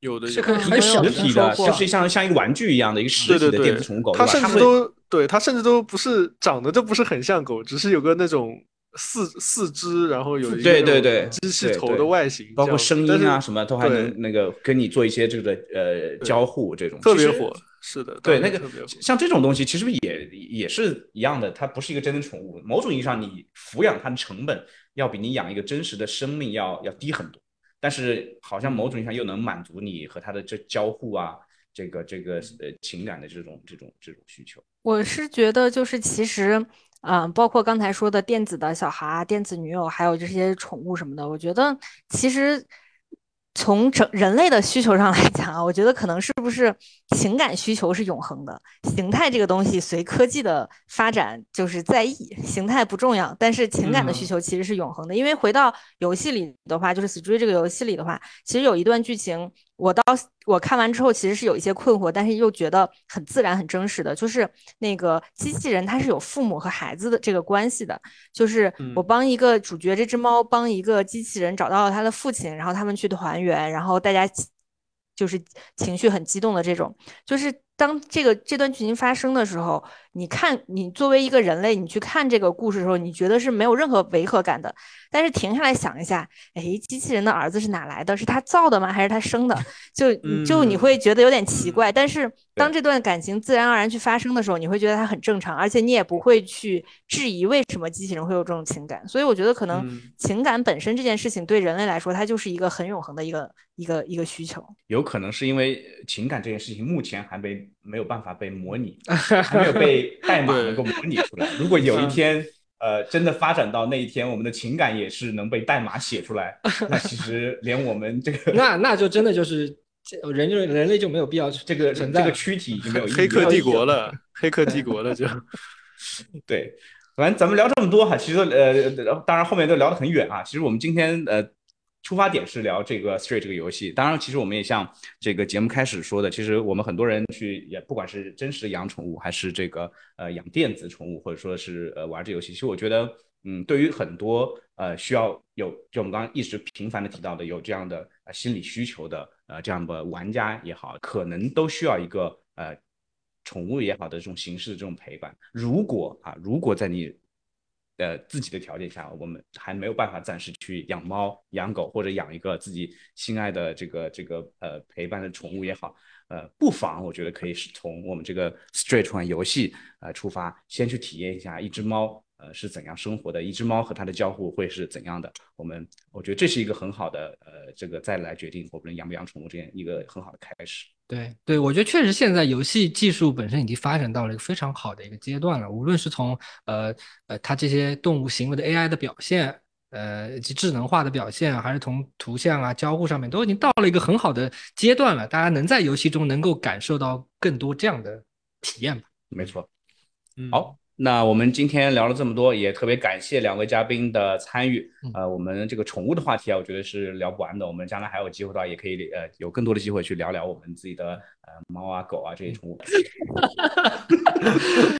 Speaker 1: 有的
Speaker 3: 是个
Speaker 1: 很
Speaker 3: 实
Speaker 4: 体的，就是像像一个玩具一样的一个实体的电子宠物狗，
Speaker 1: 它甚至都对它甚至都不是长得都不是很像狗，只是有个那种四四肢，然后有一个
Speaker 4: 对对对
Speaker 1: 机器头的外形，
Speaker 4: 包括声音啊什么都还能那个跟你做一些这个呃交互，这种
Speaker 1: 特别火。是的，
Speaker 4: 对那个像这种东西其实也也是一样的，它不是一个真的宠物，某种意义上你抚养它的成本要比你养一个真实的生命要要低很多。但是好像某种意义上又能满足你和它的这交互啊，这个这个呃情感的这种这种这种需求。
Speaker 2: 我是觉得就是其实，嗯，包括刚才说的电子的小孩、电子女友，还有这些宠物什么的，我觉得其实。从整人类的需求上来讲啊，我觉得可能是不是情感需求是永恒的，形态这个东西随科技的发展就是在意形态不重要，但是情感的需求其实是永恒的。因为回到游戏里的话，就是《死追》这个游戏里的话，其实有一段剧情。我到我看完之后，其实是有一些困惑，但是又觉得很自然、很真实的。就是那个机器人，它是有父母和孩子的这个关系的。就是我帮一个主角这只猫，帮一个机器人找到了他的父亲，然后他们去团圆，然后大家就是情绪很激动的这种，就是。当这个这段剧情发生的时候，你看，你作为一个人类，你去看这个故事的时候，你觉得是没有任何违和感的。但是停下来想一下，哎，机器人的儿子是哪来的？是他造的吗？还是他生的？就就你会觉得有点奇怪。但是当这段感情自然而然去发生的时候，你会觉得它很正常，而且你也不会去质疑为什么机器人会有这种情感。所以我觉得可能情感本身这件事情对人类来说，它就是一个很永恒的一个一个一个需求。
Speaker 4: 有可能是因为情感这件事情目前还没。没有办法被模拟，还没有被代码能够模拟出来。如果有一天，呃，真的发展到那一天，我们的情感也是能被代码写出来，那其实连我们这个，
Speaker 3: 那那就真的就是人就人类就没有必要
Speaker 4: 这个这个躯体已经没有
Speaker 1: 黑客帝国了，黑客帝国了就。
Speaker 4: 对，反正咱们聊这么多哈，其实呃，当然后面都聊得很远啊。其实我们今天呃。出发点是聊这个 Street 这个游戏，当然，其实我们也像这个节目开始说的，其实我们很多人去也不管是真实养宠物，还是这个呃养电子宠物，或者说是呃玩这游戏，其实我觉得，嗯，对于很多呃需要有就我们刚刚一直频繁的提到的有这样的呃心理需求的呃这样的玩家也好，可能都需要一个呃宠物也好的这种形式的这种陪伴。如果啊，如果在你呃，自己的条件下，我们还没有办法暂时去养猫、养狗，或者养一个自己心爱的这个这个呃陪伴的宠物也好，呃，不妨我觉得可以是从我们这个 Stray 这款游戏呃出发，先去体验一下一只猫呃是怎样生活的，一只猫和它的交互会是怎样的。我们我觉得这是一个很好的呃这个再来决定我们养不养宠物这样一个很好的开始。
Speaker 3: 对对，我觉得确实现在游戏技术本身已经发展到了一个非常好的一个阶段了。无论是从呃呃它这些动物行为的 AI 的表现，呃及智能化的表现，还是从图像啊交互上面，都已经到了一个很好的阶段了。大家能在游戏中能够感受到更多这样的体验吧？
Speaker 4: 没错，好。那我们今天聊了这么多，也特别感谢两位嘉宾的参与。呃，我们这个宠物的话题啊，我觉得是聊不完的。我们将来还有机会的话，也可以呃有更多的机会去聊聊我们自己的呃猫啊狗啊这些宠物。